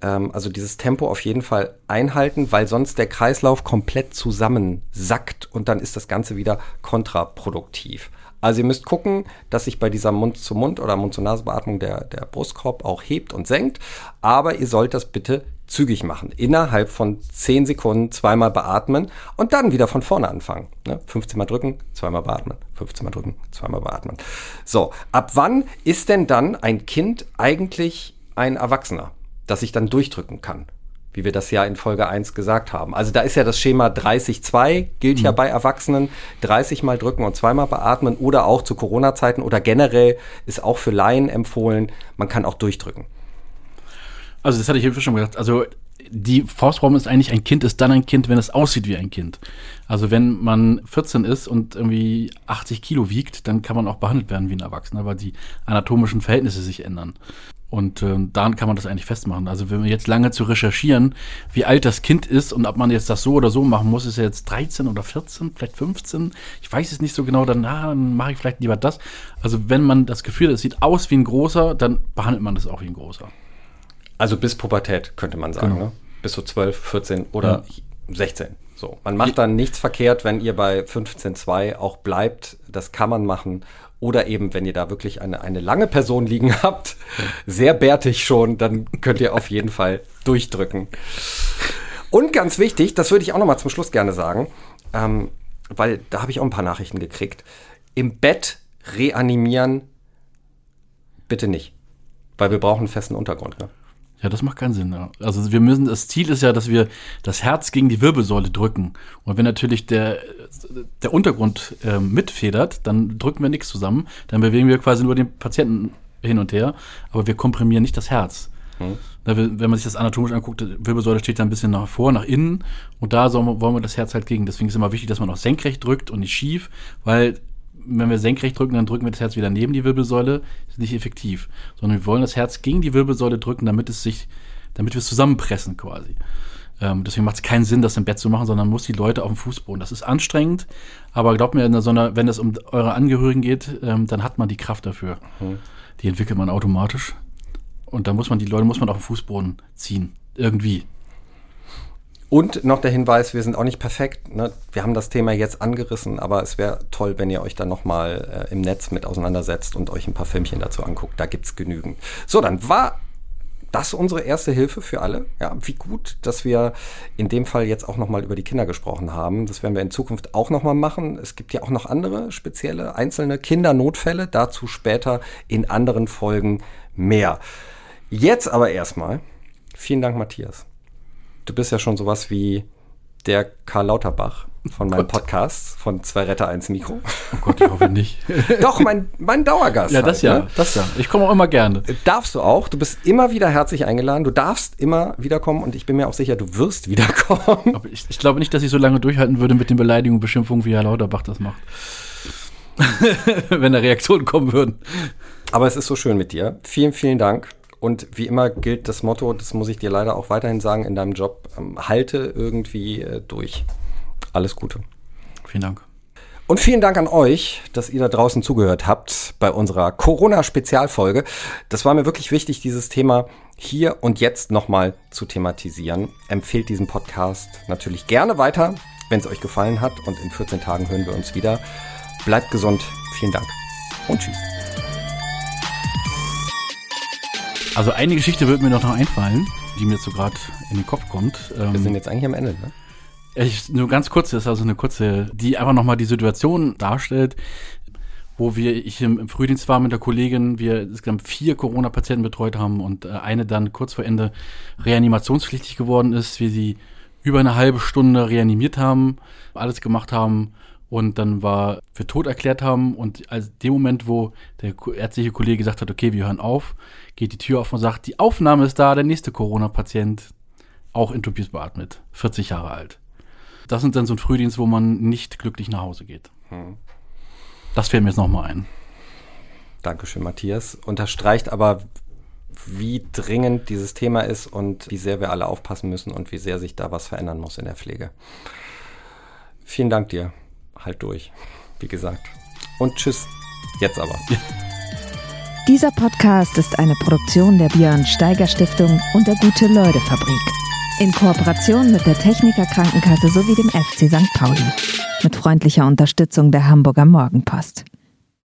Ähm, also dieses Tempo auf jeden Fall einhalten, weil sonst der Kreislauf komplett zusammensackt und dann ist das Ganze wieder kontraproduktiv. Also ihr müsst gucken, dass sich bei dieser Mund-zu-Mund- oder Mund-zu-Nase-Beatmung der, der Brustkorb auch hebt und senkt. Aber ihr sollt das bitte zügig machen. Innerhalb von 10 Sekunden zweimal beatmen und dann wieder von vorne anfangen. Ne? 15 Mal drücken, zweimal beatmen, 15 Mal drücken, zweimal beatmen. So, ab wann ist denn dann ein Kind eigentlich ein Erwachsener, das sich dann durchdrücken kann? Wie wir das ja in Folge 1 gesagt haben. Also da ist ja das Schema 30-2, gilt ja bei Erwachsenen. 30 mal drücken und zweimal beatmen oder auch zu Corona-Zeiten oder generell ist auch für Laien empfohlen, man kann auch durchdrücken. Also das hatte ich eben schon gesagt. Also die Faustform ist eigentlich, ein Kind ist dann ein Kind, wenn es aussieht wie ein Kind. Also wenn man 14 ist und irgendwie 80 Kilo wiegt, dann kann man auch behandelt werden wie ein Erwachsener, weil die anatomischen Verhältnisse sich ändern. Und ähm, daran kann man das eigentlich festmachen. Also wenn wir jetzt lange zu recherchieren, wie alt das Kind ist und ob man jetzt das so oder so machen muss, ist er jetzt 13 oder 14, vielleicht 15. Ich weiß es nicht so genau, dann, na, dann mache ich vielleicht lieber das. Also wenn man das Gefühl hat, es sieht aus wie ein großer, dann behandelt man das auch wie ein großer. Also bis Pubertät könnte man sagen, Genau. ne? Bis so 12, 14 oder 16. So. Man macht dann nichts verkehrt, wenn ihr bei 15,2 auch bleibt. Das kann man machen. Oder eben, wenn ihr da wirklich eine, eine lange Person liegen habt, sehr bärtig schon, dann könnt ihr auf jeden Fall durchdrücken. Und ganz wichtig, das würde ich auch noch mal zum Schluss gerne sagen, ähm, weil da habe ich auch ein paar Nachrichten gekriegt. Im Bett reanimieren bitte nicht. Weil wir brauchen einen festen Untergrund. Ne? Ja, das macht keinen Sinn. Ja. Also wir müssen, das Ziel ist ja, dass wir das Herz gegen die Wirbelsäule drücken. Und wenn natürlich der, der Untergrund äh, mitfedert, dann drücken wir nichts zusammen. Dann bewegen wir quasi nur den Patienten hin und her, aber wir komprimieren nicht das Herz. Da wir- Wenn man sich das anatomisch anguckt, die Wirbelsäule steht da ein bisschen nach vor, nach innen und da wir, wollen wir das Herz halt gegen. Deswegen ist immer wichtig, dass man auch senkrecht drückt und nicht schief, weil wenn wir senkrecht drücken, dann drücken wir das Herz wieder neben die Wirbelsäule, ist nicht effektiv. Sondern wir wollen das Herz gegen die Wirbelsäule drücken, damit es sich, damit wir es zusammenpressen quasi. Ähm, deswegen macht es keinen Sinn, das im Bett zu machen, sondern muss die Leute auf dem Fußboden. Das ist anstrengend, aber glaubt mir, in so einer- wenn es um eure Angehörigen geht, ähm, dann hat man die Kraft dafür. Die entwickelt man automatisch. Und da muss man die Leute muss man auf den Fußboden ziehen. Irgendwie. Und noch der Hinweis, wir sind auch nicht perfekt. Ne? Wir haben das Thema jetzt angerissen, aber es wäre toll, wenn ihr euch dann nochmal äh, im Netz mit auseinandersetzt und euch ein paar Filmchen dazu anguckt. Da gibt's genügend. So, dann war das unsere erste Hilfe für alle. Ja, wie gut, dass wir in dem Fall jetzt auch nochmal über die Kinder gesprochen haben. Das werden wir in Zukunft auch nochmal machen. Es gibt ja auch noch andere spezielle einzelne Kindernotfälle. Dazu später in anderen Folgen mehr. Jetzt aber erstmal vielen Dank, Matthias. Du bist ja schon sowas wie der Karl Lauterbach von meinem Gott. Podcast von Zwei Retter, eins Mikro. Oh Gott, ich hoffe nicht. Doch, mein, mein Dauergast. ja, das halt, ja, ne? das ja. Ich komme auch immer gerne. Darfst du auch. Du bist immer wieder herzlich eingeladen. Du darfst immer wiederkommen und ich bin mir auch sicher, du wirst wiederkommen. Aber ich, ich glaube nicht, dass ich so lange durchhalten würde mit den Beleidigungen und Beschimpfungen, wie Herr Lauterbach das macht. Wenn da Reaktionen kommen würden. Aber es ist so schön mit dir. Vielen, vielen Dank. Und wie immer gilt das Motto, das muss ich dir leider auch weiterhin sagen, in deinem Job, ähm, halte irgendwie äh, durch. Alles Gute. Vielen Dank. Und vielen Dank an euch, dass ihr da draußen zugehört habt bei unserer Corona-Spezialfolge. Das war mir wirklich wichtig, dieses Thema hier und jetzt nochmal zu thematisieren. Empfehlt diesen Podcast natürlich gerne weiter, wenn es euch gefallen hat. Und in 14 Tagen hören wir uns wieder. Bleibt gesund. Vielen Dank und tschüss. Also eine Geschichte wird mir noch einfallen, die mir jetzt so gerade in den Kopf kommt. Wir sind jetzt eigentlich am Ende, ne? Ich, nur ganz kurz, das ist also eine kurze, die einfach nochmal die Situation darstellt, wo wir, ich im, im, Frühdienst war mit der Kollegin, wir insgesamt vier Corona-Patienten betreut haben und äh, eine dann kurz vor Ende reanimationspflichtig geworden ist, wir sie über eine halbe Stunde reanimiert haben, alles gemacht haben und dann war für tot erklärt haben und als dem Moment, wo der ärztliche Kollege gesagt hat, okay, wir hören auf, geht die Tür auf und sagt, die Aufnahme ist da, der nächste Corona-Patient, auch intubiert beatmet, 40 Jahre alt. Das sind dann so ein Frühdienst, wo man nicht glücklich nach Hause geht. Hm. Das fällt mir jetzt nochmal ein. Dankeschön, Matthias. Unterstreicht aber, wie dringend dieses Thema ist und wie sehr wir alle aufpassen müssen und wie sehr sich da was verändern muss in der Pflege. Vielen Dank dir halt durch, wie gesagt. Und tschüss, jetzt aber. Dieser Podcast ist eine Produktion der Björn Steiger Stiftung und der Gute-Leute Fabrik. In Kooperation mit der Techniker Krankenkasse sowie dem FC St. Pauli. Mit freundlicher Unterstützung der Hamburger Morgenpost.